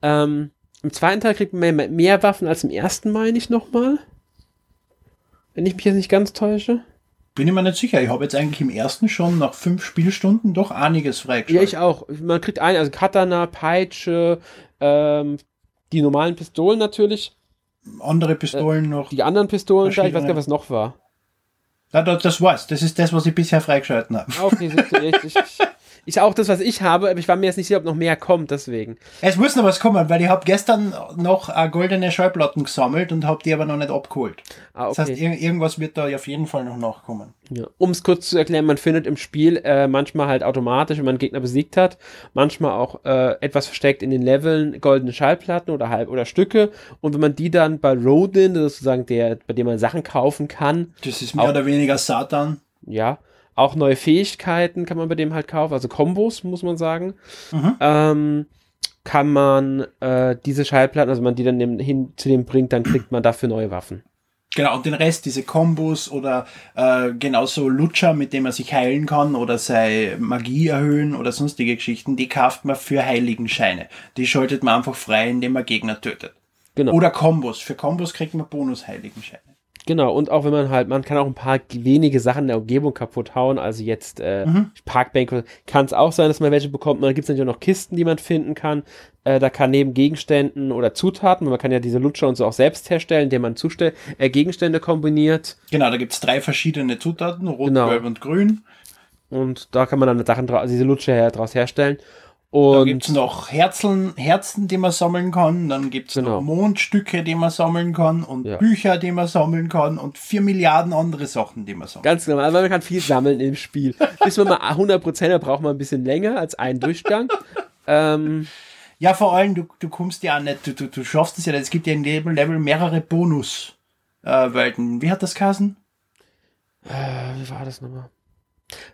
Ähm, Im zweiten Teil kriegt man mehr, mehr Waffen als im ersten, meine ich nochmal. Wenn ich mich jetzt nicht ganz täusche. Bin ich mir nicht sicher. Ich habe jetzt eigentlich im ersten schon nach fünf Spielstunden doch einiges Ja, freigeschaltet. ich auch. Man kriegt ein, also Katana, Peitsche, ähm, die normalen Pistolen natürlich, Andere Pistolen noch. die anderen Pistolen, ich weiß gar nicht, was noch war. Das, das war's. Das ist das, was ich bisher freigeschalten habe. Okay, siehst du, ich, ich, [laughs] ich auch das, was ich habe, aber ich war mir jetzt nicht sicher, ob noch mehr kommt, deswegen. Es muss noch was kommen, weil ich habe gestern noch äh, goldene Schallplatten gesammelt und habe die aber noch nicht abgeholt. Ah, Das heißt, okay. ir irgendwas wird da auf jeden Fall noch nachkommen. Ja. Um es kurz zu erklären, man findet im Spiel äh, manchmal halt automatisch, wenn man einen Gegner besiegt hat, manchmal auch äh, etwas versteckt in den Leveln, goldene Schallplatten oder halb oder Stücke. Und wenn man die dann bei Rodin, das ist sozusagen der, bei dem man Sachen kaufen kann, Das ist mehr oder weniger Satan. ja, auch neue Fähigkeiten kann man bei dem halt kaufen, also Kombos, muss man sagen. Mhm. Ähm, kann man äh, diese Schallplatten, also man die dann hin zu dem bringt, dann kriegt man dafür neue Waffen. Genau, und den Rest, diese Kombos oder äh, genauso Lutscher, mit dem man sich heilen kann oder seine Magie erhöhen oder sonstige Geschichten, die kauft man für Heiligenscheine. Die schaltet man einfach frei, indem man Gegner tötet. Genau. Oder Kombos. Für Kombos kriegt man Bonus-Heiligenscheine. Genau, und auch wenn man halt, man kann auch ein paar wenige Sachen in der Umgebung kaputt hauen, also jetzt äh, Parkbänke, kann es auch sein, dass man welche bekommt. Man gibt es natürlich auch noch Kisten, die man finden kann. Äh, da kann neben Gegenständen oder Zutaten, man kann ja diese Lutscher und so auch selbst herstellen, indem man Zustell äh, Gegenstände kombiniert. Genau, da gibt's drei verschiedene Zutaten, rot, Genau. gelb und grün. Und da kann man dann Sachen also diese Lutscher her daraus herstellen. Da Und gibt's noch Herzeln, Herzen, die man sammeln kann. Dann gibt's Genau. noch Mondstücke, die man sammeln kann. Und Ja. Bücher, die man sammeln kann. Und vier Milliarden andere Sachen, die man sammeln ganz genau, also man kann viel sammeln im Spiel. [laughs] Bis man mal 100% hat, braucht man ein bisschen länger als einen Durchgang. ähm, Ja, vor allem, du, du kommst ja nicht, du, du, du schaffst es ja nicht. Es gibt ja in jedem Level mehrere Bonus-Welten. Wie hat das geheißen? äh, wie war das nochmal?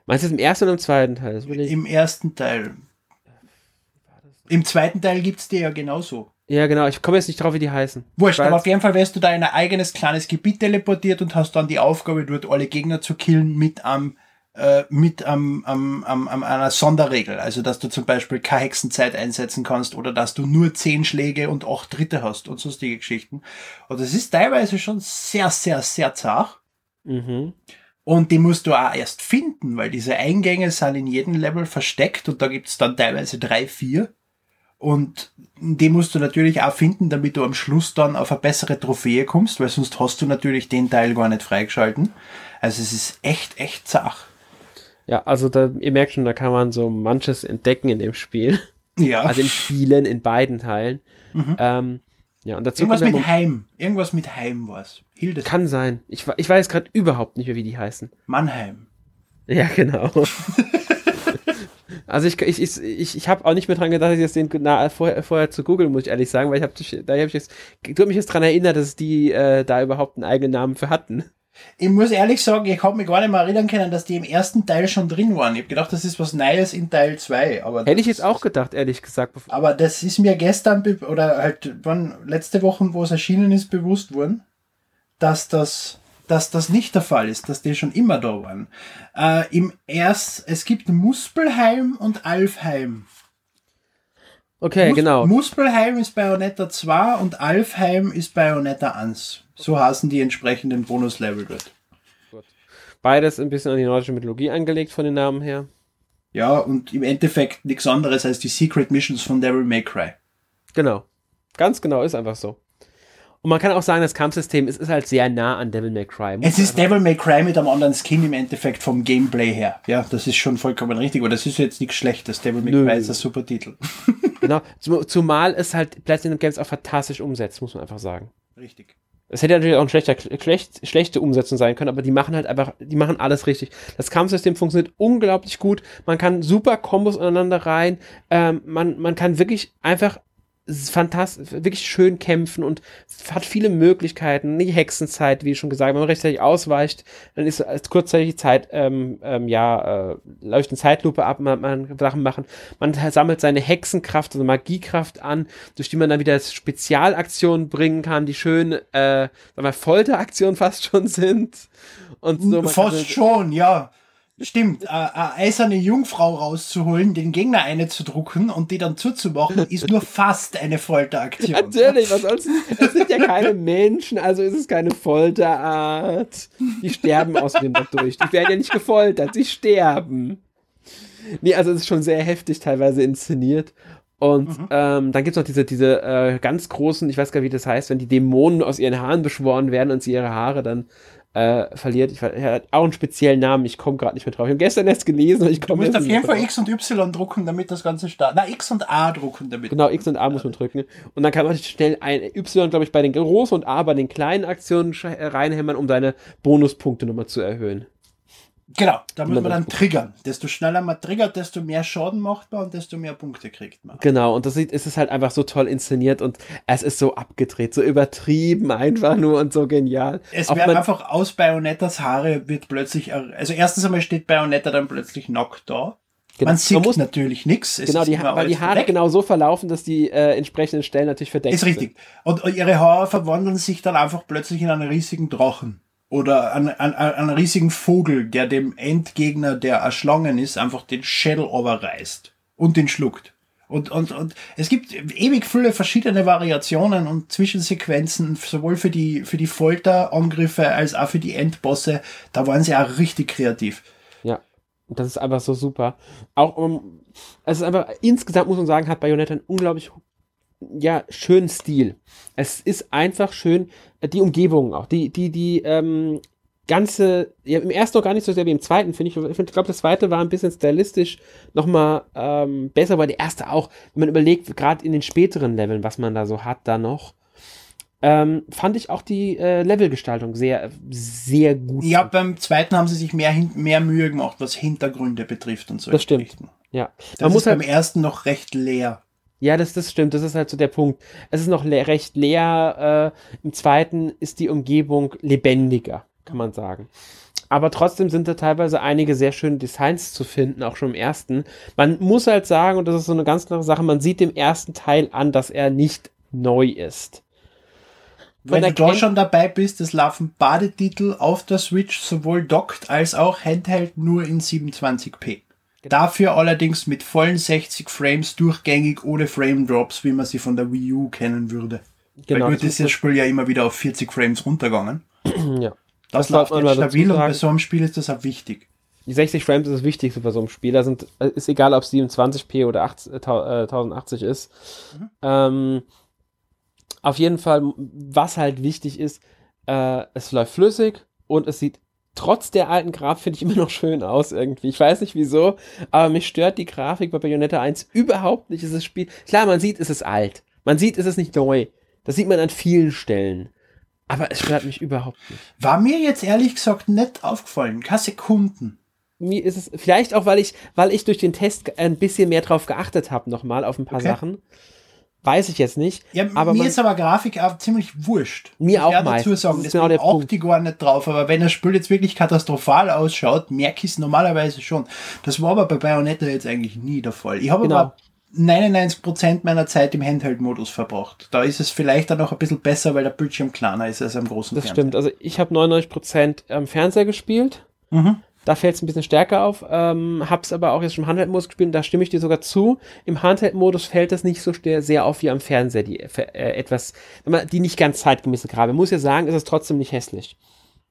Meinst du das im ersten oder im zweiten Teil? Im ersten Teil. Im zweiten Teil gibt's die ja genauso. Ja, genau. Ich komme jetzt nicht drauf, wie die heißen. Wurscht, aber auf jeden Fall wirst du da in ein eigenes kleines Gebiet teleportiert und hast dann die Aufgabe, dort alle Gegner zu killen mit am äh, mit am, am, am, am einer Sonderregel. Also dass du zum Beispiel keine Hexenzeit einsetzen kannst oder dass du nur zehn Schläge und acht Tritte hast und sonstige Geschichten. Und das ist teilweise schon sehr, sehr, sehr zart. Mhm. Und die musst du auch erst finden, weil diese Eingänge sind in jedem Level versteckt und da gibt's dann teilweise drei, vier. Und die musst du natürlich auch finden, damit du am Schluss dann auf eine bessere Trophäe kommst, weil sonst hast du natürlich den Teil gar nicht freigeschalten. Also es ist echt, echt zach. Ja, also da, ihr merkt schon, da kann man so manches entdecken in dem Spiel. Ja. Also in Spielen, in beiden Teilen. Mhm. Ähm, ja, und dazu Irgendwas mit Heim. Irgendwas mit Heim war's. Hilde Kann sein. Ich, ich weiß gerade überhaupt nicht mehr, wie die heißen. Mannheim. Ja, genau. [laughs] also ich, ich, ich, ich, ich habe auch nicht mehr dran gedacht, dass ich jetzt den na, vorher, vorher zu googeln, muss ich ehrlich sagen, weil ich habe da hab ich jetzt, du hast mich jetzt dran erinnert, dass die äh, da überhaupt einen eigenen Namen für hatten. Ich muss ehrlich sagen, ich habe mich gar nicht mehr erinnern können, dass die im ersten Teil schon drin waren. Ich habe gedacht, das ist was Neues in Teil 2. Aber Hätte ich jetzt auch gedacht, ehrlich gesagt. bevor- Aber das ist mir gestern oder halt wann letzte Woche, wo es erschienen ist, bewusst worden, dass das, dass das nicht der Fall ist, dass die schon immer da waren. Äh, Im erst, es gibt Muspelheim und Alfheim. Okay, Mus- genau. Muspelheim ist Bayonetta 2 und Alfheim ist Bayonetta 1. So heißen die entsprechenden Bonuslevel dort. Beides ein bisschen an die nordische Mythologie angelegt von den Namen her. Ja, und im Endeffekt nichts anderes als die Secret Missions von Devil May Cry. Genau. Ganz genau, ist einfach so. Und man kann auch sagen, das Kampfsystem ist, ist halt sehr nah an Devil May Cry. Muss Es ist Devil May Cry mit einem anderen Skin im Endeffekt vom Gameplay her. Ja, das ist schon vollkommen richtig. Aber das ist jetzt nichts Schlechtes. Devil May Nö. Cry ist ein super Titel. [laughs] Genau. Zum- Zumal es halt Platinum Games auch fantastisch umsetzt, muss man einfach sagen. Richtig. Es hätte natürlich auch ein schlechter, schlecht, schlechte Umsetzung sein können, aber die machen halt einfach, die machen alles richtig. Das Kampfsystem funktioniert unglaublich gut. Man kann super Kombos aneinander rein. Ähm, man, man kann wirklich einfach fantastisch, wirklich schön kämpfen und hat viele Möglichkeiten. Die Hexenzeit, wie schon gesagt, wenn man rechtzeitig ausweicht, dann ist kurzzeitig Zeit, ähm, ähm, ja, äh, läuft eine Zeitlupe ab, man, man Sachen machen. Man sammelt seine Hexenkraft, also Magiekraft an, durch die man dann wieder Spezialaktionen bringen kann, die schön, äh, sagen wir, Folteraktionen [laughs] fast schon sind. Und so. so- Fast schon, ja. Stimmt, äh, eine eiserne Jungfrau rauszuholen, den Gegner eine zu drucken und die dann zuzumachen, ist nur fast eine Folteraktion. Natürlich, was soll's? Es sind ja keine Menschen, also ist es keine Folterart. Die sterben außerdem dadurch. Die werden ja nicht gefoltert, sie sterben. Nee, also es ist schon sehr heftig teilweise inszeniert. Und ähm, dann gibt's noch diese, diese äh, ganz großen, ich weiß gar nicht, wie das heißt, wenn die Dämonen aus ihren Haaren beschworen werden und sie ihre Haare dann äh, verliert. Ich, er hat auch einen speziellen Namen, ich komme gerade nicht mehr drauf. Ich habe gestern erst gelesen ich Du komme musst jetzt auf jeden Fall drauf. X und Y drucken, damit das Ganze startet. Na, X und A drucken damit. Genau, X und A muss man drücken. Und dann kann man schnell ein Y, glaube ich, bei den großen und A bei den kleinen Aktionen reinhämmern, um seine Bonuspunkte nochmal zu erhöhen. Genau, da muss Man man dann triggern. Desto schneller man triggert, desto mehr Schaden macht man und desto mehr Punkte kriegt man. Genau, und das sieht, es ist halt einfach so toll inszeniert und es ist so abgedreht, so übertrieben einfach nur und so genial. Es Auch wird man- einfach aus Bayonettas Haare wird plötzlich, also erstens einmal steht Bayonetta dann plötzlich nackt da. genau, Man sieht muss, natürlich nichts. genau, die, weil die Haare genau so verlaufen, dass die äh, entsprechenden Stellen natürlich verdeckt Ist richtig. Und ihre Haare verwandeln sich dann einfach plötzlich in einen riesigen Drachen. Oder an, an einen riesigen Vogel, der dem Endgegner, der erschlangen ist, einfach den Schädel überreißt. Und den schluckt. Und, und, und es gibt ewig viele verschiedene Variationen und Zwischensequenzen, sowohl für die, für die Folterangriffe als auch für die Endbosse. Da waren sie auch richtig kreativ. Ja, das ist einfach so super. Auch um, es ist einfach, insgesamt muss man sagen, hat Bayonetta einen unglaublich, ja, schönen Stil. Es ist einfach schön, äh, die Umgebung auch, die, die, die, ähm, ganze, ja, im ersten noch gar nicht so sehr wie im zweiten, finde ich. Ich, glaube, das zweite war ein bisschen stylistisch nochmal ähm, besser, aber der erste auch, wenn man überlegt, gerade in den späteren Leveln, was man da so hat, da noch, ähm, fand ich auch die äh, Levelgestaltung sehr, sehr gut. Ja, beim zweiten haben sie sich mehr, hin, mehr Mühe gemacht, was Hintergründe betrifft und so. Das stimmt. Ja. Das Man muss ist halt, beim ersten noch recht leer. Ja, das, das stimmt. Das ist halt so der Punkt. Es ist noch le recht leer. Äh, Im zweiten ist die Umgebung lebendiger, kann man sagen. Aber trotzdem sind da teilweise einige sehr schöne Designs zu finden, auch schon im ersten. Man muss halt sagen, und das ist so eine ganz klare Sache, man sieht dem ersten Teil an, dass er nicht neu ist. Wenn du da schon dabei bist, es laufen Badetitel auf der Switch sowohl dockt als auch Handheld nur in 27p. Genau. Dafür allerdings mit vollen 60 Frames durchgängig ohne Frame Drops, wie man sie von der Wii U kennen würde. Genau, Weil ist das Spiel ja immer wieder auf 40 Frames runtergegangen. [clears throat] Ja. Das, Das läuft jetzt stabil und bei so einem Spiel ist das auch wichtig. Die 60 Frames ist das Wichtigste bei so einem Spiel. Da sind, äh, ist egal, ob es 27p oder 8, äh, tau- äh, 1080 ist. Ähm, auf jeden Fall, was halt wichtig ist, äh, es läuft flüssig und es sieht trotz der alten Grafik, finde ich, immer noch schön aus irgendwie. Ich weiß nicht wieso, aber mich stört die Grafik bei Bayonetta 1 überhaupt nicht. Es ist Spiel, klar, man sieht, es ist alt. Man sieht, es ist nicht neu. Das sieht man an vielen Stellen. Aber es stört mich überhaupt nicht. War mir jetzt ehrlich gesagt nicht aufgefallen. Keine Sekunden. mir ist es vielleicht auch, weil ich, weil ich durch den Test ein bisschen mehr drauf geachtet habe, nochmal auf ein paar Okay. Sachen. Weiß ich jetzt nicht. Ja, aber mir man, ist aber Grafik auch ziemlich wurscht. Mir Muss auch ich dazu sagen, Das ist genau der auch Punkt. die gar nicht drauf. Aber wenn das Spiel jetzt wirklich katastrophal ausschaut, merke ich es normalerweise schon. Das war aber bei Bayonetta jetzt eigentlich nie der Fall. Ich habe Genau. aber 99% meiner Zeit im Handheld-Modus verbracht. Da ist es vielleicht dann noch ein bisschen besser, weil der Bildschirm kleiner ist als am großen das Fernseher. stimmt. Also ich habe 99% am Fernseher gespielt. Mhm. Da fällt es ein bisschen stärker auf. Ähm, hab's aber auch jetzt schon im Handheld-Modus gespielt. und Da stimme ich dir sogar zu. Im Handheld-Modus fällt das nicht so sehr auf wie am Fernseher. Die äh, etwas, die nicht ganz zeitgemäße Grafik. Muss ja sagen, ist es trotzdem nicht hässlich.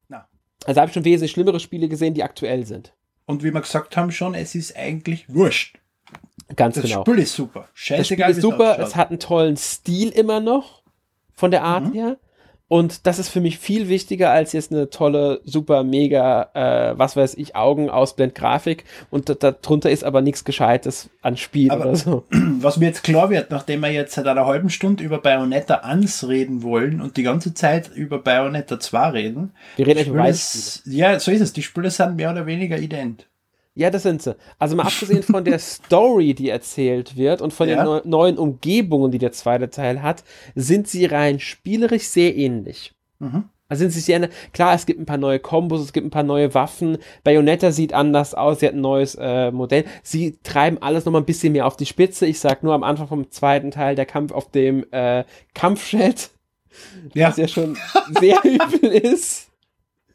Na. Also habe ich schon wesentlich schlimmere Spiele gesehen, die aktuell sind. Und wie wir gesagt haben schon, es ist eigentlich wurscht. Ganz Das genau. Spiel ist super. Das Spiel Scheißegal, ist super, es hat einen tollen Stil immer noch, von der Art Mhm. her. Und das ist für mich viel wichtiger als jetzt eine tolle, super, mega, äh, was weiß ich, Augen-Ausblend-Grafik. Und da- darunter ist aber nichts Gescheites an Spiel Aber- oder so. [clears throat] Was mir jetzt klar wird, nachdem wir jetzt seit einer halben Stunde über Bayonetta 1 reden wollen und die ganze Zeit über Bayonetta 2 reden, Wir reden eigentlich über ja, so ist es. Die Spiele sind mehr oder weniger ident. Ja, das sind sie. Also mal abgesehen von der [laughs] Story, die erzählt wird und von Ja. den neu neuen Umgebungen, die der zweite Teil hat, sind sie rein spielerisch sehr ähnlich. Mhm. Also sind sie sehr, ähnlich. klar, es gibt ein paar neue Kombos, es gibt ein paar neue Waffen. Bayonetta sieht anders aus, sie hat ein neues äh, Modell. Sie treiben alles nochmal ein bisschen mehr auf die Spitze. Ich sag nur am Anfang vom zweiten Teil der Kampf auf dem äh, Kampfjet, Ja, was ja schon sehr [laughs] übel ist.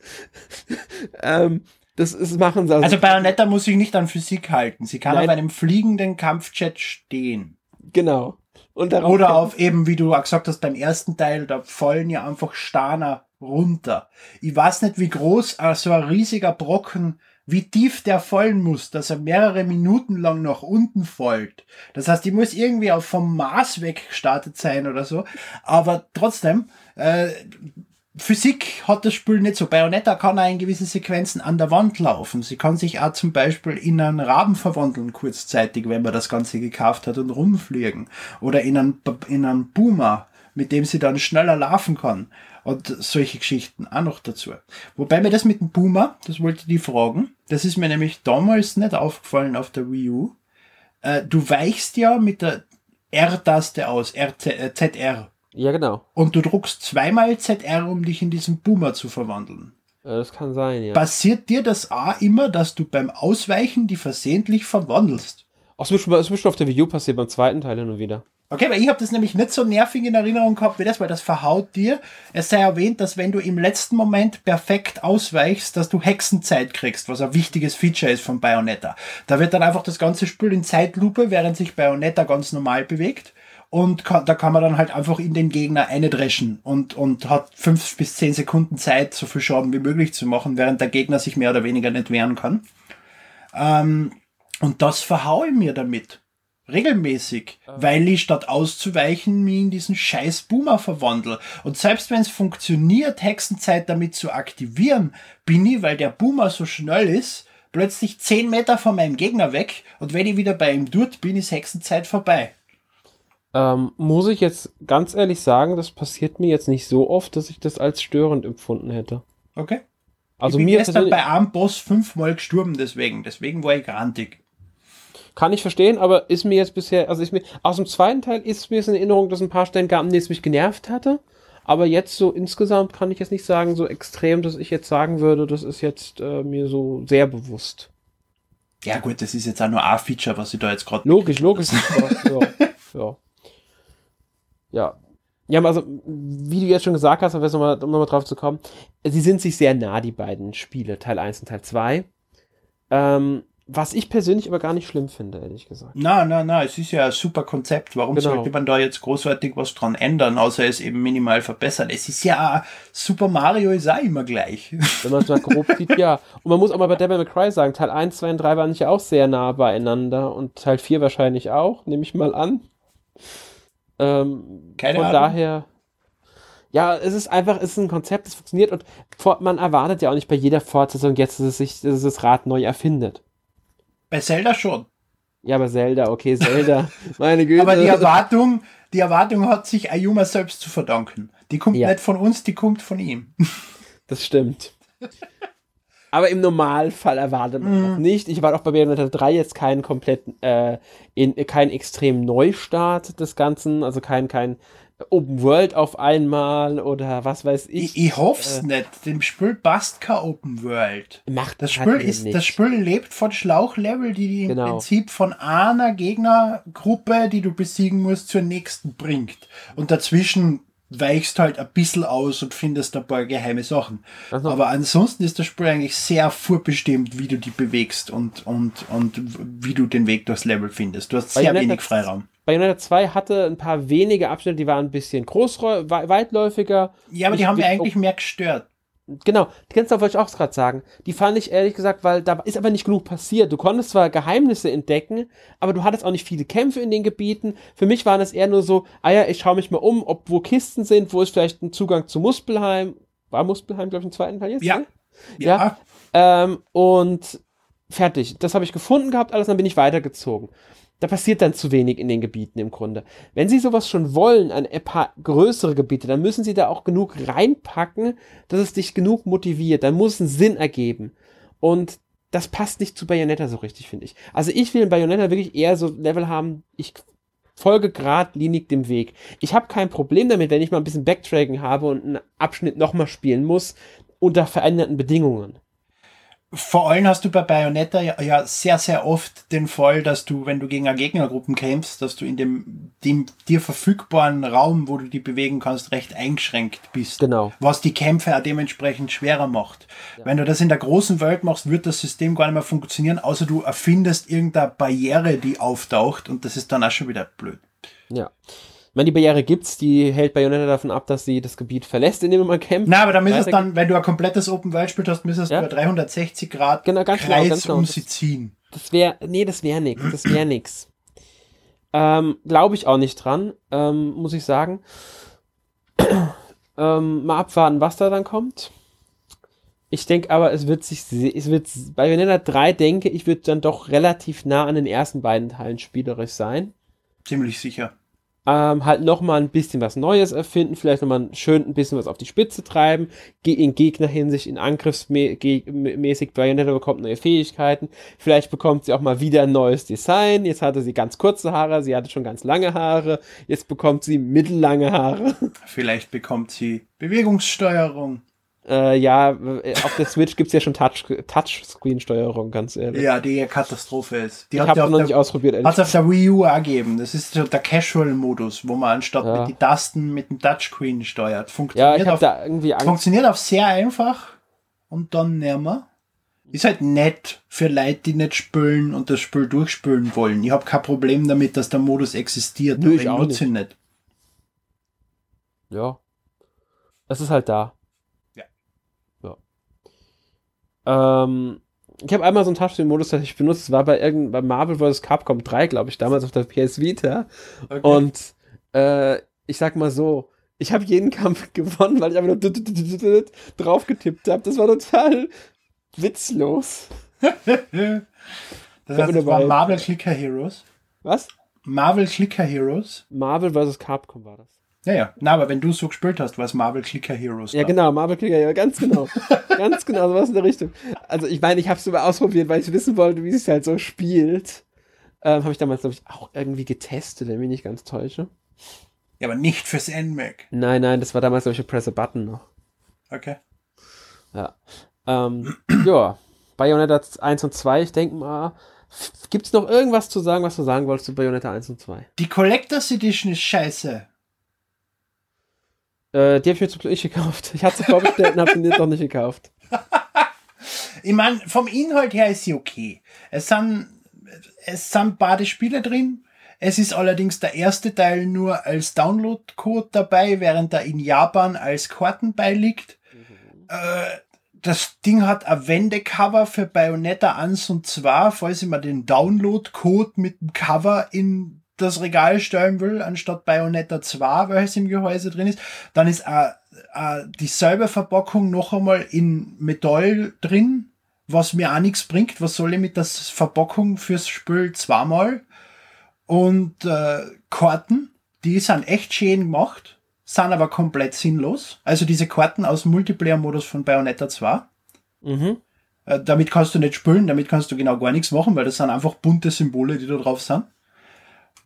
[laughs] ähm, das ist, machen sie also Bayonetta muss sich nicht an Physik halten. Sie kann Nein. auf einem fliegenden Kampfjet stehen. Genau. Oder auf eben, wie du auch gesagt hast, beim ersten Teil, da fallen ja einfach Steine runter. Ich weiß nicht, wie groß so ein riesiger Brocken, wie tief der fallen muss, dass er mehrere Minuten lang nach unten fällt. Das heißt, die muss irgendwie auch vom Mars weggestartet sein oder so. Aber trotzdem, äh, Physik hat das Spiel nicht so. Bayonetta kann auch in gewissen Sequenzen an der Wand laufen. Sie kann sich auch zum Beispiel in einen Raben verwandeln kurzzeitig, wenn man das Ganze gekauft hat und rumfliegen. Oder in einen, in einen Boomer, mit dem sie dann schneller laufen kann. Und solche Geschichten auch noch dazu. Wobei mir das mit dem Boomer, das wollte ich die fragen, das ist mir nämlich damals nicht aufgefallen auf der Wii U. Äh, du weichst ja mit der R-Taste aus, RZ, äh, ZR. Ja, genau. Und du druckst zweimal ZR, um dich in diesen Boomer zu verwandeln. Äh, Das kann sein, ja. Passiert dir das auch immer, dass du beim Ausweichen die versehentlich verwandelst? Ach, das ist schon- das ist schon auf der Video passiert, beim zweiten Teil und wieder. Okay, weil ich habe das nämlich nicht so nervig in Erinnerung gehabt wie das, weil das verhaut dir. Es sei erwähnt, dass wenn du im letzten Moment perfekt ausweichst, dass du Hexenzeit kriegst, was ein wichtiges Feature ist von Bayonetta. Da wird dann einfach das ganze Spiel in Zeitlupe, während sich Bayonetta ganz normal bewegt. Und kann, da kann man dann halt einfach in den Gegner eindreschen und, und hat fünf bis zehn Sekunden Zeit, so viel Schaden wie möglich zu machen, während der Gegner sich mehr oder weniger nicht wehren kann. Ähm, und das verhaue ich mir damit. Regelmäßig. Weil ich statt auszuweichen mich in diesen scheiß Boomer verwandle. Und selbst wenn es funktioniert, Hexenzeit damit zu aktivieren, bin ich, weil der Boomer so schnell ist, plötzlich 10 Meter von meinem Gegner weg. Und wenn ich wieder bei ihm dort bin, ist Hexenzeit vorbei. Ähm, muss ich jetzt ganz ehrlich sagen, das passiert mir jetzt nicht so oft, dass ich das als störend empfunden hätte. Okay? Also ich bin mir gestern bei einem Boss fünfmal gestorben deswegen. Deswegen war ich grantig. kann ich verstehen, aber ist mir jetzt bisher, also ist mir, aus dem zweiten Teil ist mir es in Erinnerung, dass es ein paar Stellen gab, denen es mich genervt hatte. Aber jetzt so insgesamt kann ich jetzt nicht sagen, so extrem, dass ich jetzt sagen würde, das ist jetzt äh, mir so sehr bewusst. Ja gut, das ist jetzt auch nur ein Feature, was ich da jetzt gerade... Logisch, logisch. [laughs] ja, ja. Ja. Ja, aber also, wie du jetzt schon gesagt hast, noch mal, um nochmal drauf zu kommen, sie sind sich sehr nah, die beiden Spiele, Teil 1 und Teil 2. Ähm, Was ich persönlich aber gar nicht schlimm finde, ehrlich gesagt. Na, na, na, es ist ja ein super Konzept. Warum Genau. sollte man da jetzt großartig was dran ändern, außer es eben minimal verbessern? Es ist ja, Super Mario ist auch immer gleich. [laughs] Wenn man es mal grob sieht, ja. Und man muss auch mal bei Devil May Cry sagen, Teil 1, 2 und 3 waren ja auch sehr nah beieinander und Teil 4 wahrscheinlich auch, nehme ich mal an. Ähm, Keine von Ahnung. daher, ja, es ist einfach, es ist ein Konzept, das funktioniert und man erwartet ja auch nicht bei jeder Fortsetzung jetzt, dass es sich, dass es das Rad neu erfindet. Bei Zelda schon. Ja, aber Zelda, okay, Zelda, [laughs] meine Güte. Aber die Erwartung, die Erwartung hat sich Ayuma selbst zu verdanken. Die kommt Ja. nicht von uns, die kommt von ihm. Das stimmt. [laughs] Aber im Normalfall erwartet man Mhm. auch nicht. Ich erwarte auch bei Bayonetta 3 jetzt keinen kompletten, äh, in, keinen extremen Neustart des Ganzen, also kein, kein Open World auf einmal oder was weiß ich. Ich, ich hoff's nicht. Dem Spiel passt kein Open World. Macht Das Spiel, ist, nicht. das Spiel lebt von Schlauchlevel, die die im Genau. Prinzip von einer Gegnergruppe, die du besiegen musst, zur nächsten bringt. Und dazwischen weichst halt ein bisschen aus und findest ein paar geheime Sachen. Ach so. Aber ansonsten ist das Spiel eigentlich sehr vorbestimmt, wie du die bewegst und, und, und wie du den Weg durchs Level findest. Du hast sehr Bayonetta wenig Freiraum. Bayonetta 2 hatte ein paar wenige Abschnitte, die waren ein bisschen wei- weitläufiger. Ja, aber die Ich- haben mir ich- eigentlich mehr gestört. Genau, die kennst du wollte ich auch gerade sagen. Die fand ich ehrlich gesagt, weil da ist aber nicht genug passiert. Du konntest zwar Geheimnisse entdecken, aber du hattest auch nicht viele Kämpfe in den Gebieten. Für mich waren es eher nur so, ah ja, ich schaue mich mal um, ob wo Kisten sind, wo ist vielleicht ein Zugang zu Muspelheim. War Muspelheim, glaube ich, im zweiten Teil jetzt? Ja. ne? Ja. Ähm, und fertig. Das habe ich gefunden gehabt, alles, dann bin ich weitergezogen. Da passiert dann zu wenig in den Gebieten im Grunde. Wenn sie sowas schon wollen, ein paar größere Gebiete, dann müssen sie da auch genug reinpacken, dass es dich genug motiviert. Dann muss es einen Sinn ergeben. Und das passt nicht zu Bayonetta so richtig, finde ich. Also ich will in Bayonetta wirklich eher so Level haben, ich folge geradlinig dem Weg. Ich habe kein Problem damit, wenn ich mal ein bisschen Backtracking habe und einen Abschnitt nochmal spielen muss, unter veränderten Bedingungen. Vor allem hast du bei Bayonetta ja, ja sehr, sehr oft den Fall, dass du, wenn du gegen eine Gegnergruppen kämpfst, dass du in dem, dem dir verfügbaren Raum, wo du die bewegen kannst, recht eingeschränkt bist. Genau. Was die Kämpfe auch dementsprechend schwerer macht. Wenn du das in der großen Welt machst, wird das System gar nicht mehr funktionieren, außer du erfindest irgendeine Barriere, die auftaucht und das ist dann auch schon wieder blöd. Ja. Meine, die Barriere gibt's, die hält Bayonetta davon ab, dass sie das Gebiet verlässt, in dem man kämpft. Na, aber da müsstest dann, wenn du ein komplettes Open World Spiel hast, müsstest Ja. du ein 360 Grad Genau, ganz genau, Kreis ganz genau. um Das- sie ziehen. Das wäre, nee, das wäre nix, das wäre nix. Ähm, Glaube ich auch nicht dran, ähm, muss ich sagen. [clears throat] ähm, mal abwarten, was da dann kommt. Ich denke aber, es wird sich, es wird, bei Bayonetta 3 denke ich, wird dann doch relativ nah an den ersten beiden Teilen spielerisch sein. Ziemlich sicher. Ähm, halt nochmal ein bisschen was Neues erfinden, vielleicht nochmal schön ein bisschen was auf die Spitze treiben, in Gegnerhinsicht, in Angriffsmäßig, Bayonetta bekommt neue Fähigkeiten, vielleicht bekommt sie auch mal wieder ein neues Design, jetzt hatte sie ganz kurze Haare, sie hatte schon ganz lange Haare, jetzt bekommt sie mittellange Haare. Vielleicht bekommt sie Bewegungssteuerung. Äh, ja, äh, auf der Switch gibt's ja schon Touch Touchscreen-Steuerung, ganz ehrlich. Ja, die Katastrophe ist. Die ich hat habe ja noch auf nicht der, ausprobiert, ehrlich hat's auf der Wii U gegeben. Das ist so der Casual-Modus, wo man anstatt Ja. mit den Tasten mit dem Touchscreen steuert. Ja, Funktioniert, habe auf, da irgendwie Angst. funktioniert auf sehr einfach und dann nimmer. Ist halt nett für Leute, die nicht spülen und das Spiel durchspülen wollen. Ich habe kein Problem damit, dass der Modus existiert, Nö, aber ich ich nutze ihn nicht. Ja. Es ist halt da. Ja. Ja. Ähm, ich habe einmal so einen Touchscreen-Modus tatsächlich benutzt. Das war bei, irgend, bei Marvel vs. Capcom 3, glaube ich, damals auf der PS Vita. Okay. Und äh, ich sag mal so, ich habe jeden Kampf [laughs] gewonnen, weil ich einfach nur drauf getippt habe. Das war total witzlos. das heißt, das war. Marvel Clicker Heroes. Was? Marvel Clicker Heroes. Marvel vs. Capcom war das. Ja, ja. Na, aber wenn du so gespielt hast, war es Marvel Clicker Heroes. Ja, da. genau, Marvel Clicker, ja, ganz genau. [laughs] ganz genau, sowas in der Richtung. Also, ich meine, ich habe es sogar ausprobiert, weil ich wissen wollte, wie es halt so spielt. Ähm, habe ich damals, glaube ich, auch irgendwie getestet, wenn ich mich nicht ganz täusche. Ja, aber nicht fürs NMAC. Nein, nein, das war damals, glaube ich, Press a Button noch. Okay. Ja. Ähm, [clears throat] ja, Bayonetta 1 und 2, ich denke mal, gibt es noch irgendwas zu sagen, was du sagen wolltest zu Bayonetta 1 und 2? Die Collectors Edition ist scheiße. Äh, die habe ich mir zum Glück nicht gekauft. Ich hatte sie vorbestellt und habe sie jetzt noch nicht gekauft. [laughs] Ich meine, vom Inhalt her ist sie okay. Es sind, es sind beide Spiele drin. Es ist allerdings der erste Teil nur als Download-Code dabei, während er in Japan als Karten beiliegt. Mhm. Äh, das Ding hat ein Wendecover für Bayonetta 1 und 2, falls ich mal den Download-Code mit dem Cover in das Regal stellen will, anstatt Bayonetta 2, weil es im Gehäuse drin ist. Dann ist äh, äh, dieselbe Verpackung noch einmal in Metall drin, was mir auch nichts bringt. Was soll ich mit der Verpackung fürs Spiel zweimal? Und äh, Karten, die sind echt schön gemacht sind aber komplett sinnlos. Also diese Karten aus dem Multiplayer-Modus von Bayonetta 2. Mhm. Äh, damit kannst du nicht spielen, damit kannst du genau gar nichts machen, weil das sind einfach bunte Symbole, die da drauf sind.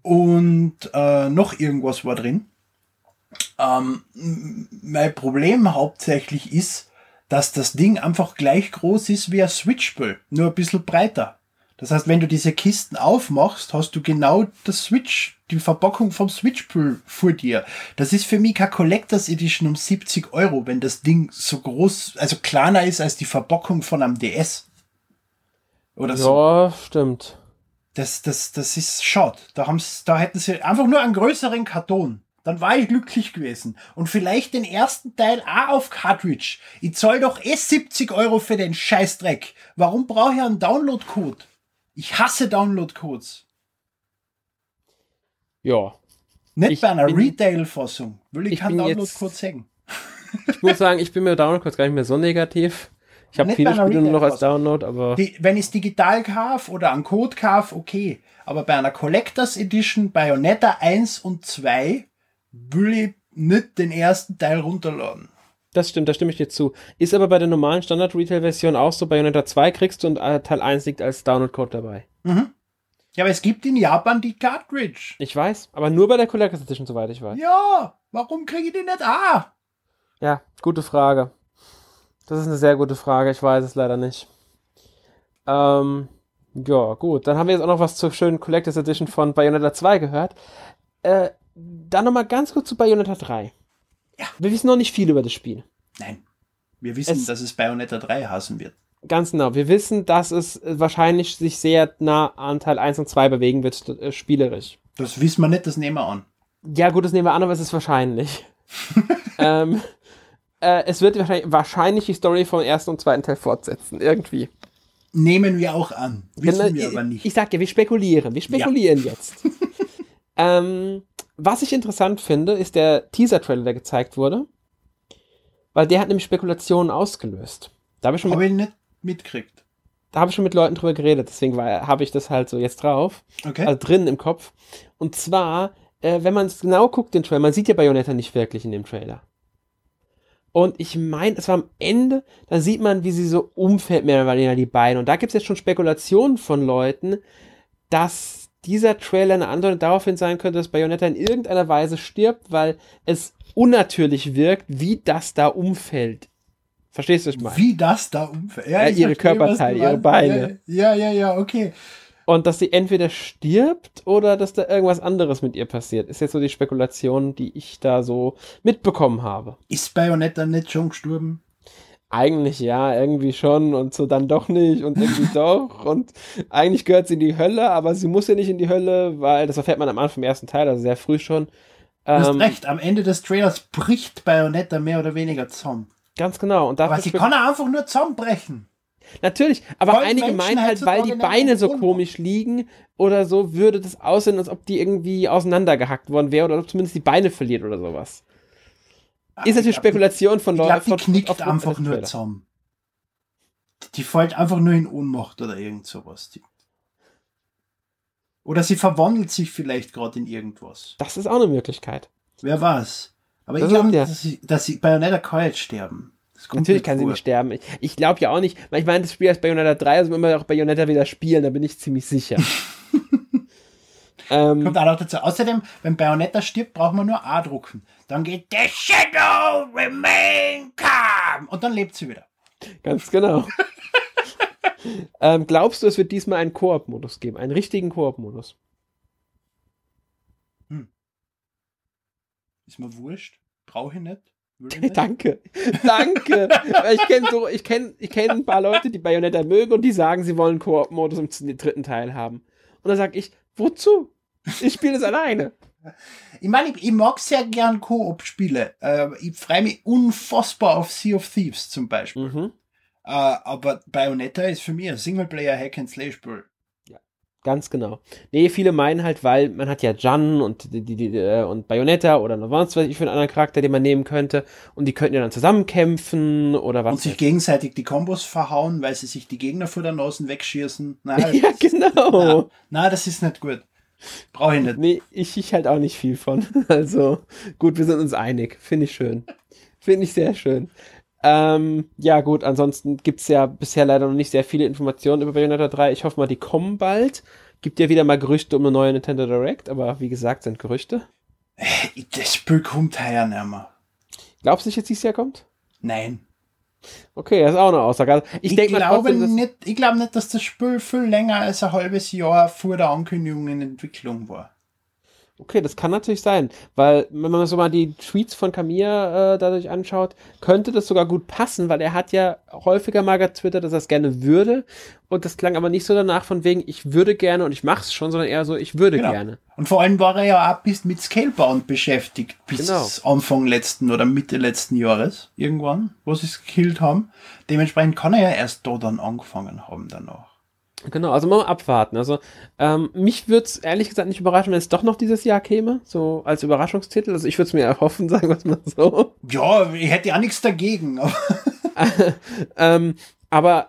Und äh, noch irgendwas war drin. Ähm, mein Problem hauptsächlich ist, dass das Ding einfach gleich groß ist wie ein Switch-Spiel, nur ein bisschen breiter. Das heißt, wenn du diese Kisten aufmachst, hast du genau das Switch, die Verpackung vom Switch-Pool vor dir. Das ist für mich keine Collectors Edition um 70 Euro, wenn das Ding so groß, also kleiner ist als die Verpackung von einem DS. Oder so. Ja, stimmt. Das, das, das ist schade. Da, haben's, da hätten sie einfach nur einen größeren Karton. Dann war ich glücklich gewesen. Und vielleicht den ersten Teil auch auf Cartridge. Ich zahl doch eh 70 Euro für den Scheißdreck. Warum brauche ich einen Download-Code? Ich hasse Download-Codes. Ja. Nicht ich bei einer Retail-Fassung. Will ich, ich keinen Download-Code sagen. Ich muss sagen, ich bin mir Download-Codes gar nicht mehr so negativ. Ich habe viele Spiele nur noch als Download, aber. Die, wenn ich es digital kaufe oder an Code kaufe, okay. Aber bei einer Collectors Edition Bayonetta 1 und 2 will ich nicht den ersten Teil runterladen. Das stimmt, da stimme ich dir zu. Ist aber bei der normalen Standard-Retail-Version auch so, Bayonetta 2 kriegst du und äh, Teil 1 liegt als Download-Code dabei. Mhm. Ja, aber es gibt in Japan die Cartridge. Ich weiß, aber nur bei der Collector's Edition, soweit ich weiß. Ja, warum kriege ich die nicht A? Ja, gute Frage. Das ist eine sehr gute Frage, ich weiß es leider nicht. Ähm, ja, gut. Dann haben wir jetzt auch noch was zur schönen Collector's Edition von Bayonetta 2 gehört. Äh, dann nochmal ganz kurz zu Bayonetta 3. Ja. Wir wissen noch nicht viel über das Spiel. Nein. Wir wissen, es, dass es Bayonetta 3 hassen wird. Ganz genau. Wir wissen, dass es wahrscheinlich sich sehr nah an Teil 1 und 2 bewegen wird, äh, spielerisch. Das wissen wir nicht, das nehmen wir an. Ja, gut, das nehmen wir an, aber es ist wahrscheinlich. [laughs] ähm, äh, es wird wahrscheinlich, wahrscheinlich, die Story vom ersten und zweiten Teil fortsetzen, irgendwie. Nehmen wir auch an. Wissen genau, wir aber nicht. Ich, sag ja, wir spekulieren. Wir spekulieren ja. jetzt. [laughs] ähm, was ich interessant finde, ist der Teaser-Trailer, der gezeigt wurde. Weil der hat nämlich Spekulationen ausgelöst. Da habe ich schon hab mit, ich nicht mitgekriegt. Da habe ich schon mit Leuten drüber geredet, deswegen habe ich das halt so jetzt drauf. Okay. Also drin im Kopf. Und zwar, äh, wenn man es genau guckt, den Trailer, man sieht ja Bayonetta nicht wirklich in dem Trailer. Und ich meine, es war am Ende, da sieht man, wie sie so umfällt, mehr oder weniger die Beine. Und da gibt es jetzt schon Spekulationen von Leuten, dass dieser Trailer eine Antwort daraufhin sein könnte, dass Bayonetta in irgendeiner Weise stirbt, weil es unnatürlich wirkt, wie das da umfällt. Verstehst du, was ich meine? Wie das da umfällt? Ja, ja ihre Körperteile, ihre Beine. Ja, ja, ja, okay. Und dass sie entweder stirbt oder dass da irgendwas anderes mit ihr passiert. Ist jetzt so die Spekulation, die ich da so mitbekommen habe. Ist Bayonetta nicht schon gestorben? eigentlich ja, irgendwie schon und so dann doch nicht und irgendwie [laughs] doch und eigentlich gehört sie in die Hölle, aber sie muss ja nicht in die Hölle, weil das erfährt man am Anfang vom ersten Teil, also sehr früh schon. Du hast ähm, recht, am Ende des Trailers bricht Bayonetta mehr oder weniger zusammen. Ganz genau. Und aber sie kann einfach nur zusammenbrechen. Natürlich, aber Voll einige meinen halt, weil die Beine so komisch liegen oder so, würde das aussehen, als ob die irgendwie auseinandergehackt worden wäre oder ob zumindest die Beine verliert oder sowas. Ist natürlich Spekulation von Leuten. Ich glaube, die knickt einfach nur zusammen. Die fällt einfach nur in Ohnmacht oder irgend sowas. Oder sie verwandelt sich vielleicht gerade in irgendwas. Das ist auch eine Möglichkeit. Wer weiß. Aber das ich glaube, dass sie, dass sie Bayonetta kann jetzt sterben. Natürlich kann sie nicht sterben. Ich, ich glaube ja auch nicht. Ich meine, das Spiel heißt Bayonetta 3, also wenn wir auch Bayonetta wieder spielen, da bin ich ziemlich sicher. [laughs] ähm, Kommt auch noch dazu. Außerdem, wenn Bayonetta stirbt, braucht man nur A drucken. Dann geht The Shadow remain calm. Und dann lebt sie wieder. Ganz genau. [laughs] ähm, glaubst du, es wird diesmal einen Koop-Modus geben? Einen richtigen Koop-Modus? Hm. Ist mir wurscht. Brauche ich nicht. [laughs] Danke, danke. ich kenne so, ich kenne, ich kenne ein paar Leute, die Bayonetta mögen und die sagen, sie wollen Koop-Modus im dritten Teil haben. Und dann sage ich, wozu? Ich spiele es alleine. Ich meine, ich, ich, mag sehr gern Koop-Spiele. Äh, ich freue mich unfassbar auf Sea of Thieves zum Beispiel. Mhm. Äh, aber Bayonetta ist für mich ein Singleplayer-Hack-and-Slay-Spiel. Ganz genau. Nee, viele meinen halt, weil man hat ja Jan und die, die, die, äh, und Bayonetta oder noch was ich für einen anderen Charakter, den man nehmen könnte. Und die könnten ja dann zusammenkämpfen oder was. Und sich gegenseitig die Kombos verhauen, weil sie sich die Gegner vor der Nase wegschießen. Nein, [laughs] ja, genau. Na, das ist nicht gut. Brauche ich nicht. Nee, ich, ich halt auch nicht viel von. [laughs] Also, gut, wir sind uns einig. Finde ich schön. Finde ich sehr schön. Ähm, ja, gut, ansonsten gibt es ja bisher leider noch nicht sehr viele Informationen über Bayonetta 3. Ich hoffe mal, die kommen bald. Gibt ja wieder mal Gerüchte um eine neue Nintendo Direct, aber wie gesagt, sind Gerüchte. Das Spiel kommt heuer nicht mehr. Glaubst du nicht, dass dieses Jahr kommt? Nein. Okay, das ist auch eine Aussage. Also ich, ich glaube trotzdem, nicht, ich glaube nicht, dass das Spiel viel länger als ein halbes Jahr vor der Ankündigung in Entwicklung war. Okay, das kann natürlich sein, weil wenn man so mal die Tweets von Kamir äh, dadurch anschaut, könnte das sogar gut passen, weil er hat ja häufiger mal getwittert, dass er es gerne würde und das klang aber nicht so danach von wegen, ich würde gerne und ich mache es schon, sondern eher so, ich würde genau. gerne. Und vor allem war er ja auch bis mit Scalebound beschäftigt, bis genau. Anfang letzten oder Mitte letzten Jahres, irgendwann, wo sie es gekillt haben. Dementsprechend kann er ja erst da dann angefangen haben danach. Genau, also mal abwarten. Also ähm, mich würde es ehrlich gesagt nicht überraschen, wenn es doch noch dieses Jahr käme, so als Überraschungstitel. Also ich würde es mir erhoffen, [laughs] sagen wir es mal so. Ja, ich hätte ja nichts dagegen. Aber, [laughs] ähm, aber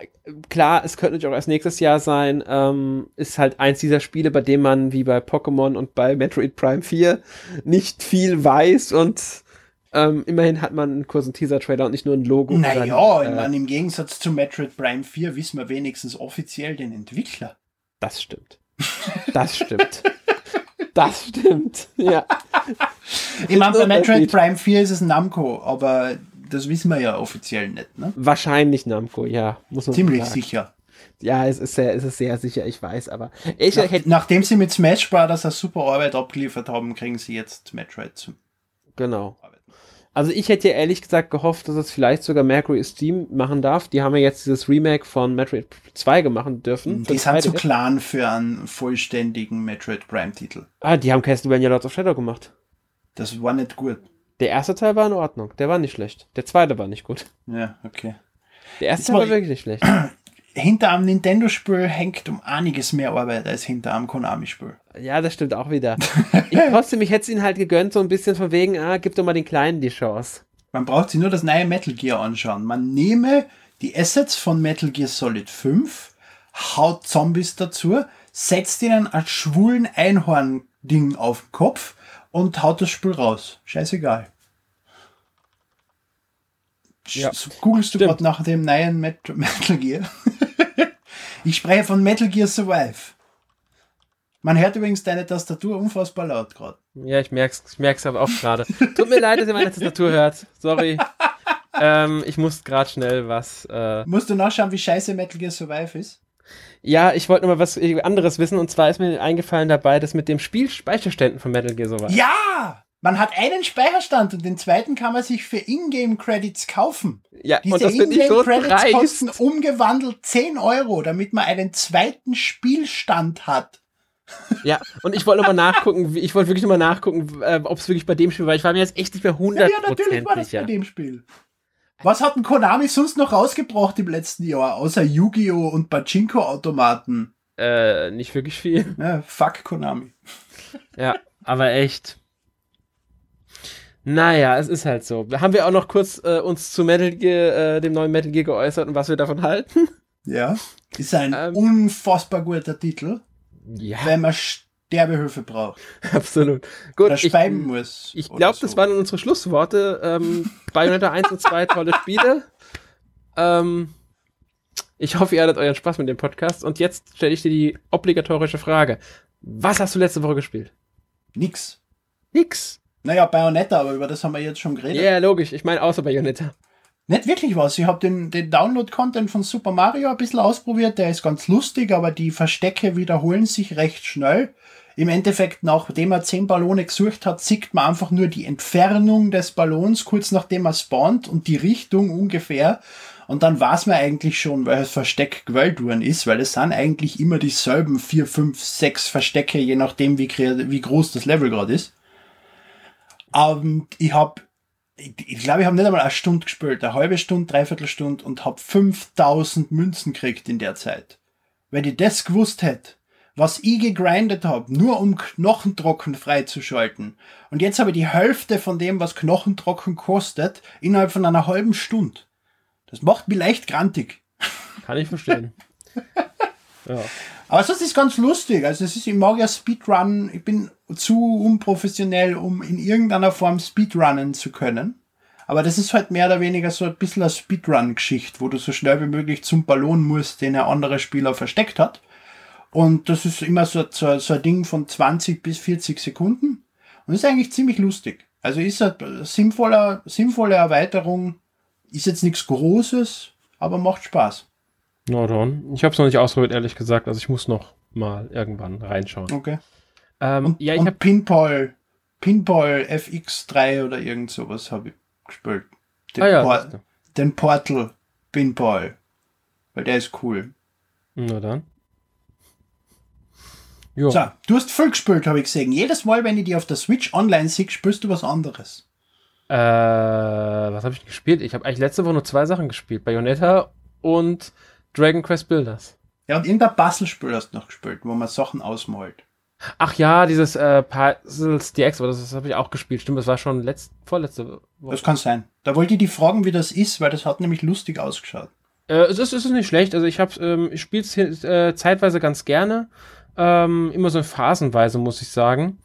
klar, es könnte natürlich auch erst nächstes Jahr sein. Ähm, ist halt eins dieser Spiele, bei dem man wie bei Pokémon und bei Metroid Prime 4 nicht viel weiß und ähm, immerhin hat man einen kurzen Teaser-Trailer und nicht nur ein Logo. Naja, äh, im Gegensatz zu Metroid Prime 4 wissen wir wenigstens offiziell den Entwickler. Das stimmt. Das stimmt. das stimmt, ja. Ich meine, bei Metroid Prime 4 ist es Namco, aber das wissen wir ja offiziell nicht, ne? Wahrscheinlich Namco, ja. Muss man Ziemlich sicher. Ja, es ist, sehr, es ist sehr sicher, ich weiß, aber ich Nach, Nachdem sie mit Smash Brothers eine super Arbeit abgeliefert haben, kriegen sie jetzt Metroid zu. Genau. Also ich hätte ja ehrlich gesagt gehofft, dass es vielleicht sogar Mercury Steam machen darf. Die haben ja jetzt dieses Remake von Metroid 2 gemacht dürfen. Die sind zu klein für einen vollständigen Metroid Prime-Titel. Ah, die haben Castlevania Lords of Shadow gemacht. Das war nicht gut. Der erste Teil war in Ordnung. Der war nicht schlecht. Der zweite war nicht gut. Ja, okay. Der erste Teil war wirklich nicht schlecht. [clears throat] hinter einem Nintendo-Spiel hängt um einiges mehr Arbeit als hinter einem Konami-Spiel. Ja, das stimmt auch wieder. [laughs] ich, trotzdem, ich hätte es ihnen halt gegönnt, so ein bisschen von wegen, ah, gib doch mal den Kleinen die Chance. Man braucht sich nur das neue Metal Gear anschauen. Man nehme die Assets von Metal Gear Solid 5, haut Zombies dazu, setzt ihnen ein schwulen Einhorn-Ding auf den Kopf und haut das Spiel raus. Scheißegal. Ja. Googlest du gerade nach dem neuen [laughs] Metal Gear? ich spreche von Metal Gear Survive. Man hört übrigens deine Tastatur unfassbar laut gerade. Ja, ich merk's, ich merk's aber auch gerade. Tut mir leid, dass ihr meine Tastatur hört. Sorry. ähm, ich muss gerade schnell was. Äh Musst du nachschauen, wie scheiße Metal Gear Survive ist? Ja, ich wollte nur mal was anderes wissen und zwar ist mir eingefallen dabei, dass mit dem Spielspeicherständen von Metal Gear Survive. Ja! Man hat einen Speicherstand und den zweiten kann man sich für Ingame-Credits kaufen. Ja, Diese und das Ingame-Credits kosten umgewandelt 10 Euro, damit man einen zweiten Spielstand hat. [laughs] Ja, und ich wollte nochmal nachgucken, ich wollte wirklich nochmal nachgucken, äh, ob es wirklich bei dem Spiel war. Ich war mir jetzt echt nicht mehr 100% ja, ja, natürlich war das bei dem Spiel. Was hat ein Konami sonst noch rausgebracht im letzten Jahr, außer Yu-Gi-Oh! und Pachinko-Automaten? Äh, nicht wirklich viel. Ja, fuck Konami. Ja, aber echt. Naja, es ist halt so. Haben wir auch noch kurz äh, uns zu Metal Gear, äh, dem neuen Metal Gear geäußert und was wir davon halten? [laughs] Ja, ist ein ähm, unfassbar guter Titel. Ja. Wenn man Sterbehilfe braucht. [laughs] Absolut. Gut. Oder speiben ich, muss. Ich glaube, so. das waren unsere Schlussworte. Ähm, [laughs] Bayonetta 1 und 2 tolle Spiele. Ähm, ich hoffe, ihr hattet euren Spaß mit dem Podcast. Und jetzt stelle ich dir die obligatorische Frage. Was hast du letzte Woche gespielt? Nix. Nix. Naja, Bayonetta, aber über das haben wir jetzt schon geredet. Ja, yeah, logisch. Ich meine außer Bayonetta. Nicht wirklich was. Ich habe den, den Download-Content von Super Mario ein bisschen ausprobiert. Der ist ganz lustig, aber die Verstecke wiederholen sich recht schnell. im Endeffekt, nachdem er zehn Ballone gesucht hat, sieht man einfach nur die Entfernung des Ballons, kurz nachdem er spawnt und die Richtung ungefähr. Und dann weiß man eigentlich schon, welches Versteck gewählt worden ist, weil es sind eigentlich immer dieselben vier, fünf, sechs Verstecke, je nachdem, wie, wie groß das Level gerade ist. Und ich habe, ich, ich glaube, ich habe nicht einmal eine Stunde gespielt, eine halbe Stunde, dreiviertel Stunde und habe 5000 Münzen gekriegt in der Zeit. Wenn ich das gewusst hätte, was ich gegrindet habe, nur um Knochentrocken freizuschalten. Und jetzt habe ich die Hälfte von dem, was Knochentrocken kostet, innerhalb von einer halben Stunde. Das macht mich leicht grantig. Kann ich verstehen. [laughs] ja. Aber das ist ganz lustig. Also es ist, ich mag ja Speedrun, ich bin zu unprofessionell, um in irgendeiner Form Speedrunnen zu können. Aber das ist halt mehr oder weniger so ein bisschen eine Speedrun-Geschichte, wo du so schnell wie möglich zum Ballon musst, den ein anderer Spieler versteckt hat. Und das ist immer so, so, so ein Ding von 20 bis 40 Sekunden. Und ist eigentlich ziemlich lustig. Also ist eine sinnvolle, sinnvolle Erweiterung. Ist jetzt nichts Großes, aber macht Spaß. Na dann. Ich habe es noch nicht ausprobiert, ehrlich gesagt. Also ich muss noch mal irgendwann reinschauen. Okay. Ähm, und, ja, ich habe Pinball, Pinball FX3 oder irgend sowas habe ich gespielt. Den, ah, ja, Por den Portal Pinball. Weil der ist cool. Na dann. Jo. So, du hast voll gespielt, habe ich gesehen. Jedes Mal, wenn ich die auf der Switch online sehe, spielst du was anderes. Äh, was habe ich gespielt? Ich habe eigentlich letzte Woche nur zwei Sachen gespielt. Bayonetta und Dragon Quest Builders. Ja, und irgendein Puzzle-Spiel hast du noch gespielt, wo man Sachen ausmalt. Ach ja, dieses äh, Puzzles DX, das, das habe ich auch gespielt. Stimmt, das war schon letzt, vorletzte Woche. Das kann sein. Da wollte ich die fragen, wie das ist, weil das hat nämlich lustig ausgeschaut. Äh, es, ist, es ist nicht schlecht. Also ich ähm, ich spiele es äh, zeitweise ganz gerne. Ähm, immer so phasenweise, muss ich sagen.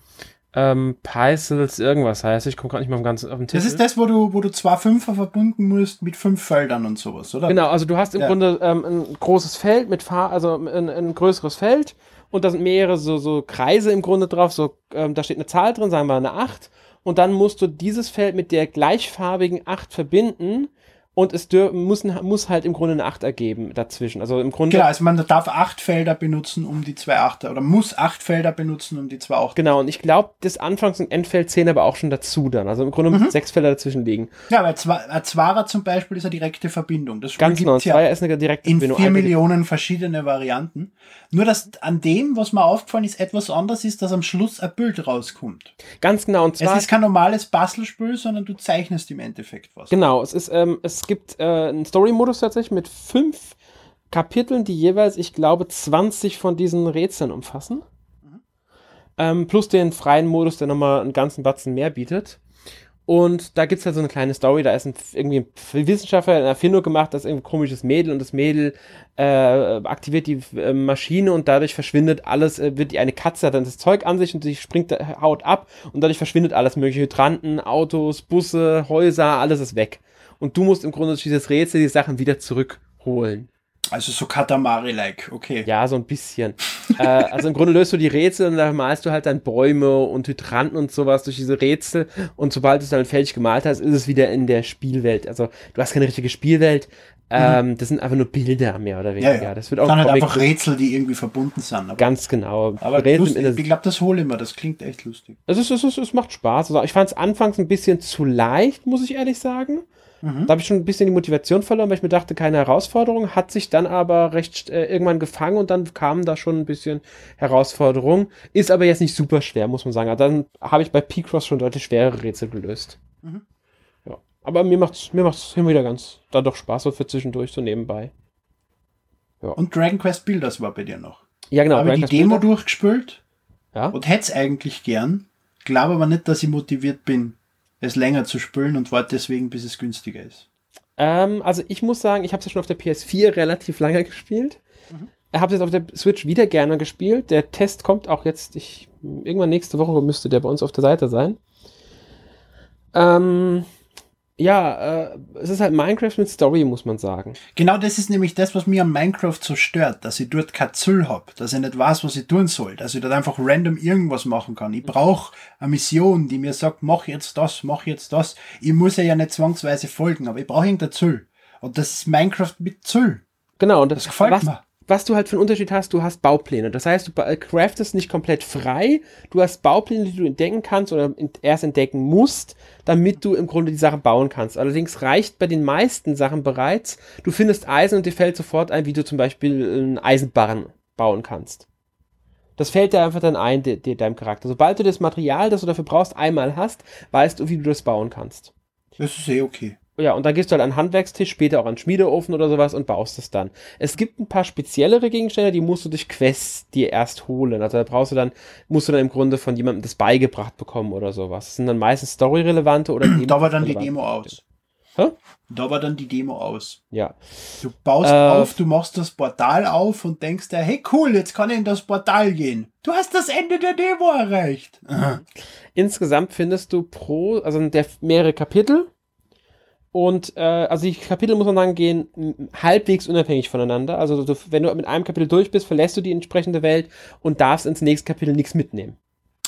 Ähm, Peisels irgendwas heißt. Ich komme gerade nicht mal ganz auf den Titel. Das ist das, wo du, wo du zwei Fünfer verbunden musst mit fünf Feldern und sowas, oder? Genau, also du hast im ja. Grunde ähm, ein großes Feld mit Fahr also ein, ein, größeres Feld und da sind mehrere so, so Kreise im Grunde drauf. So, ähm, da steht eine Zahl drin, sagen wir eine 8. Und dann musst du dieses Feld mit der gleichfarbigen 8 verbinden und es muss, muss halt im Grunde eine 8 ergeben dazwischen. Also im Grunde. Genau, also man darf acht Felder benutzen, um die zwei Achter oder muss acht Felder benutzen, um die zwei Achter. Genau, und ich glaube, das Anfangs- und Endfeld zählen aber auch schon dazu dann. Also im Grunde mhm. sechs Felder dazwischen liegen. Ja, weil Zwara zum Beispiel ist eine direkte Verbindung. Das Ganz genau, Zwara ja ist eine direkte in Verbindung. In vier Millionen verschiedene Varianten. Nur, dass an dem, was mir aufgefallen ist, etwas anders ist, dass am Schluss ein Bild rauskommt. Ganz genau, und zwar. Es ist kein normales Bastelspiel, sondern du zeichnest im Endeffekt was. Genau, es ist, ähm, es gibt äh, einen Story-Modus tatsächlich mit fünf Kapiteln, die jeweils, ich glaube, 20 von diesen Rätseln umfassen. Mhm. Ähm, plus den freien Modus, der nochmal einen ganzen Batzen mehr bietet. Und da gibt es halt so eine kleine Story, da ist ein, irgendwie ein Wissenschaftler eine Erfindung gemacht, das ist ein komisches Mädel und das Mädel äh, aktiviert die äh, Maschine und dadurch verschwindet alles, äh, wird die eine Katze hat dann das Zeug an sich und sie springt, haut ab und dadurch verschwindet alles mögliche Hydranten, Autos, Busse, Häuser, alles ist weg und du musst im Grunde durch dieses Rätsel die Sachen wieder zurückholen. Also so Katamari-like, okay. Ja, so ein bisschen. äh, also im Grunde löst du die Rätsel und da malst du halt dann Bäume und Hydranten und sowas durch diese Rätsel und sobald du es dann fertig gemalt hast, ist es wieder in der Spielwelt. Also du hast keine richtige Spielwelt, ähm, mhm. das sind einfach nur Bilder mehr oder weniger. Ja, ja. Das wird auch dann halt einfach Rätsel, die irgendwie verbunden sind. ganz genau. Aber lustig, ich glaube, das hole ich mir. Das klingt echt lustig. Es, ist, es, ist, es macht Spaß. Also ich fand es anfangs ein bisschen zu leicht, muss ich ehrlich sagen. Mhm. Da habe ich schon ein bisschen die Motivation verloren, weil ich mir dachte, keine Herausforderung, hat sich dann aber recht äh, irgendwann gefangen und dann kamen da schon ein bisschen Herausforderungen. Ist aber jetzt nicht super schwer, muss man sagen. Also dann habe ich bei P-Cross schon deutlich schwerere Rätsel gelöst. Mhm. Ja. Aber mir macht es mir macht's immer wieder ganz da doch Spaß so für zwischendurch so nebenbei. Ja. Und Dragon Quest Builders war bei dir noch. Ja, genau. Habe die Demo Builder. durchgespielt ja. und hätte es eigentlich gern. Glaube aber nicht, dass ich motiviert bin, es länger zu spülen und warte deswegen, bis es günstiger ist? Ähm, also ich muss sagen, ich habe es ja schon auf der PS4 relativ lange [laughs] gespielt. Mhm. Ich habe es jetzt auf der Switch wieder gerne gespielt. Der Test kommt auch jetzt, ich, irgendwann nächste Woche müsste der bei uns auf der Seite sein. Ähm, ja, äh, es ist halt Minecraft mit Story, muss man sagen. Genau das ist nämlich das, was mir an Minecraft so stört, dass ich dort kein Ziel habe, dass ich nicht weiß, was ich tun soll, dass ich dort einfach random irgendwas machen kann. Ich brauche eine Mission, die mir sagt, mach jetzt das, mach jetzt das. Ich muss ja nicht zwangsweise folgen, aber ich brauche irgendein Ziel. Und das ist Minecraft mit Ziel. Genau, und das, das gefällt was, mir was du halt für einen Unterschied hast, du hast Baupläne. Das heißt, du ba- craftest nicht komplett frei, du hast Baupläne, die du entdecken kannst oder erst entdecken musst, damit du im Grunde die Sachen bauen kannst. Allerdings reicht bei den meisten Sachen bereits, du findest Eisen und dir fällt sofort ein, wie du zum Beispiel einen Eisenbarren bauen kannst. Das fällt dir einfach dann ein, de, de, deinem Charakter. Sobald du das Material, das du dafür brauchst, einmal hast, weißt du, wie du das bauen kannst. Das ist eh okay. Ja, und dann gehst du halt an Handwerkstisch, später auch an Schmiedeofen oder sowas und baust es dann. Es gibt ein paar speziellere Gegenstände, die musst du durch Quests dir erst holen. Also da brauchst du dann, musst du dann im Grunde von jemandem das beigebracht bekommen oder sowas. Das sind dann meistens storyrelevante oder [clears throat] Da war dann die Demo aus. Hä? Da war dann die Demo aus. Ja. Du baust Äh, auf, du machst das Portal auf und denkst dir, hey cool, jetzt kann ich in das Portal gehen. Du hast das Ende der Demo erreicht. Insgesamt findest du pro, also der mehrere Kapitel. Und äh, also die Kapitel muss man sagen, gehen halbwegs unabhängig voneinander. Also du, wenn du mit einem Kapitel durch bist, verlässt du die entsprechende Welt und darfst ins nächste Kapitel nichts mitnehmen.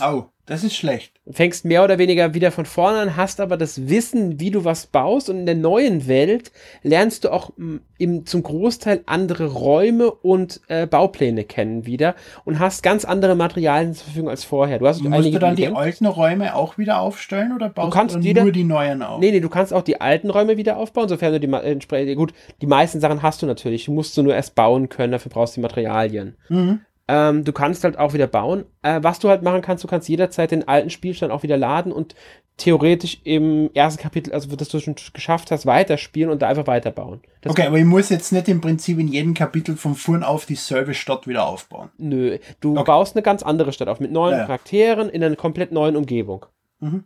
Oh, das ist schlecht. fängst mehr oder weniger wieder von vorne an, hast aber das Wissen, wie du was baust und in der neuen Welt lernst du auch m, im, zum Großteil andere Räume und äh, Baupläne kennen wieder und hast ganz andere Materialien zur Verfügung als vorher. Du hast Musst du dann die alten Räume auch wieder aufstellen oder baust kannst du dann jeder- nur die neuen auf? Nee, nee, du kannst auch die alten Räume wieder aufbauen, sofern du die ma- entsprechend, gut, die meisten Sachen hast du natürlich, du musst du nur erst bauen können, dafür brauchst du die Materialien. Mhm. Ähm, du kannst halt auch wieder bauen. Äh, was du halt machen kannst, du kannst jederzeit den alten Spielstand auch wieder laden und theoretisch im ersten Kapitel, also das du schon geschafft hast, weiterspielen und da einfach weiterbauen. Das Okay, aber ich muss jetzt nicht im Prinzip in jedem Kapitel von vorn auf dieselbe Stadt wieder aufbauen. Nö, du Okay. baust eine ganz andere Stadt auf, mit neuen Ja. Charakteren in einer komplett neuen Umgebung. Mhm.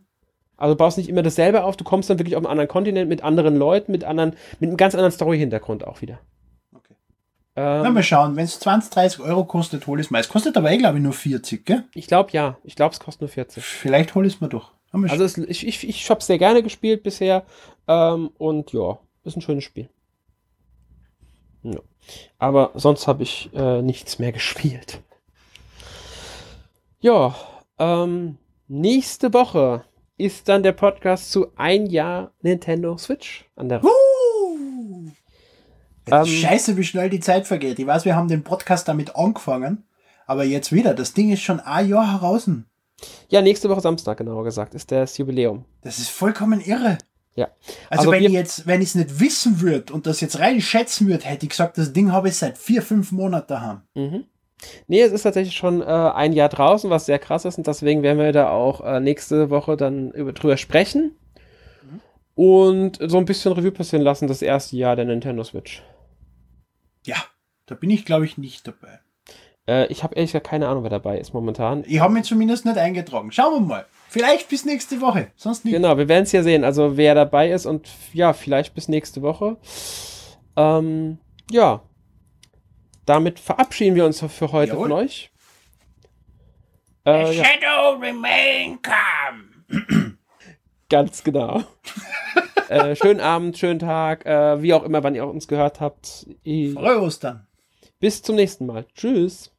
Also du baust nicht immer dasselbe auf, du kommst dann wirklich auf einen anderen Kontinent mit anderen Leuten, mit anderen, mit einem ganz anderen Story-Hintergrund auch wieder. Ähm, Na, mal schauen, wenn es 20, 30 Euro kostet, hol es mal. Es kostet aber eh, glaube ich, nur 40, gell? ich glaube ja, ich glaube es kostet nur 40. Vielleicht hol ich es mal durch. Also es, ich, ich, ich habe sehr gerne gespielt bisher ähm, und ja, ist ein schönes Spiel. Ja. Aber sonst habe ich äh, nichts mehr [laughs] gespielt. Ja, ähm, nächste Woche ist dann der Podcast zu ein Jahr Nintendo Switch an der Uh. Ähm, Scheiße, wie schnell die Zeit vergeht. Ich weiß, wir haben den Podcast damit angefangen, aber jetzt wieder. Das Ding ist schon ein Jahr heraus. Ja, nächste Woche Samstag, genauer gesagt, ist das Jubiläum. Das ist vollkommen irre. Ja. Also, Also wenn ich jetzt, wenn ich es nicht wissen würde und das jetzt rein schätzen würde, hätte ich gesagt, das Ding habe ich seit vier, fünf Monaten daheim. Mhm. Nee, es ist tatsächlich schon äh, ein Jahr draußen, was sehr krass ist und deswegen werden wir da auch äh, nächste Woche dann über, drüber sprechen und so ein bisschen Revue passieren lassen, das erste Jahr der Nintendo Switch. Ja, da bin ich, glaube ich, nicht dabei. Äh, ich habe ehrlich gesagt keine Ahnung, wer dabei ist momentan. Ich habe mich zumindest nicht eingetragen. Schauen wir mal. Vielleicht bis nächste Woche. Sonst nicht. Genau, wir werden es ja sehen, also wer dabei ist und ja, vielleicht bis nächste Woche. Ähm, ja, damit verabschieden wir uns für heute Jawohl. von euch. Äh, ja, Shadow remain calm. [clears throat] ganz genau. [laughs] äh, schönen Abend, schönen Tag, äh, wie auch immer, wann ihr uns gehört habt. Ich- Frohe Ostern. Bis zum nächsten Mal. Tschüss.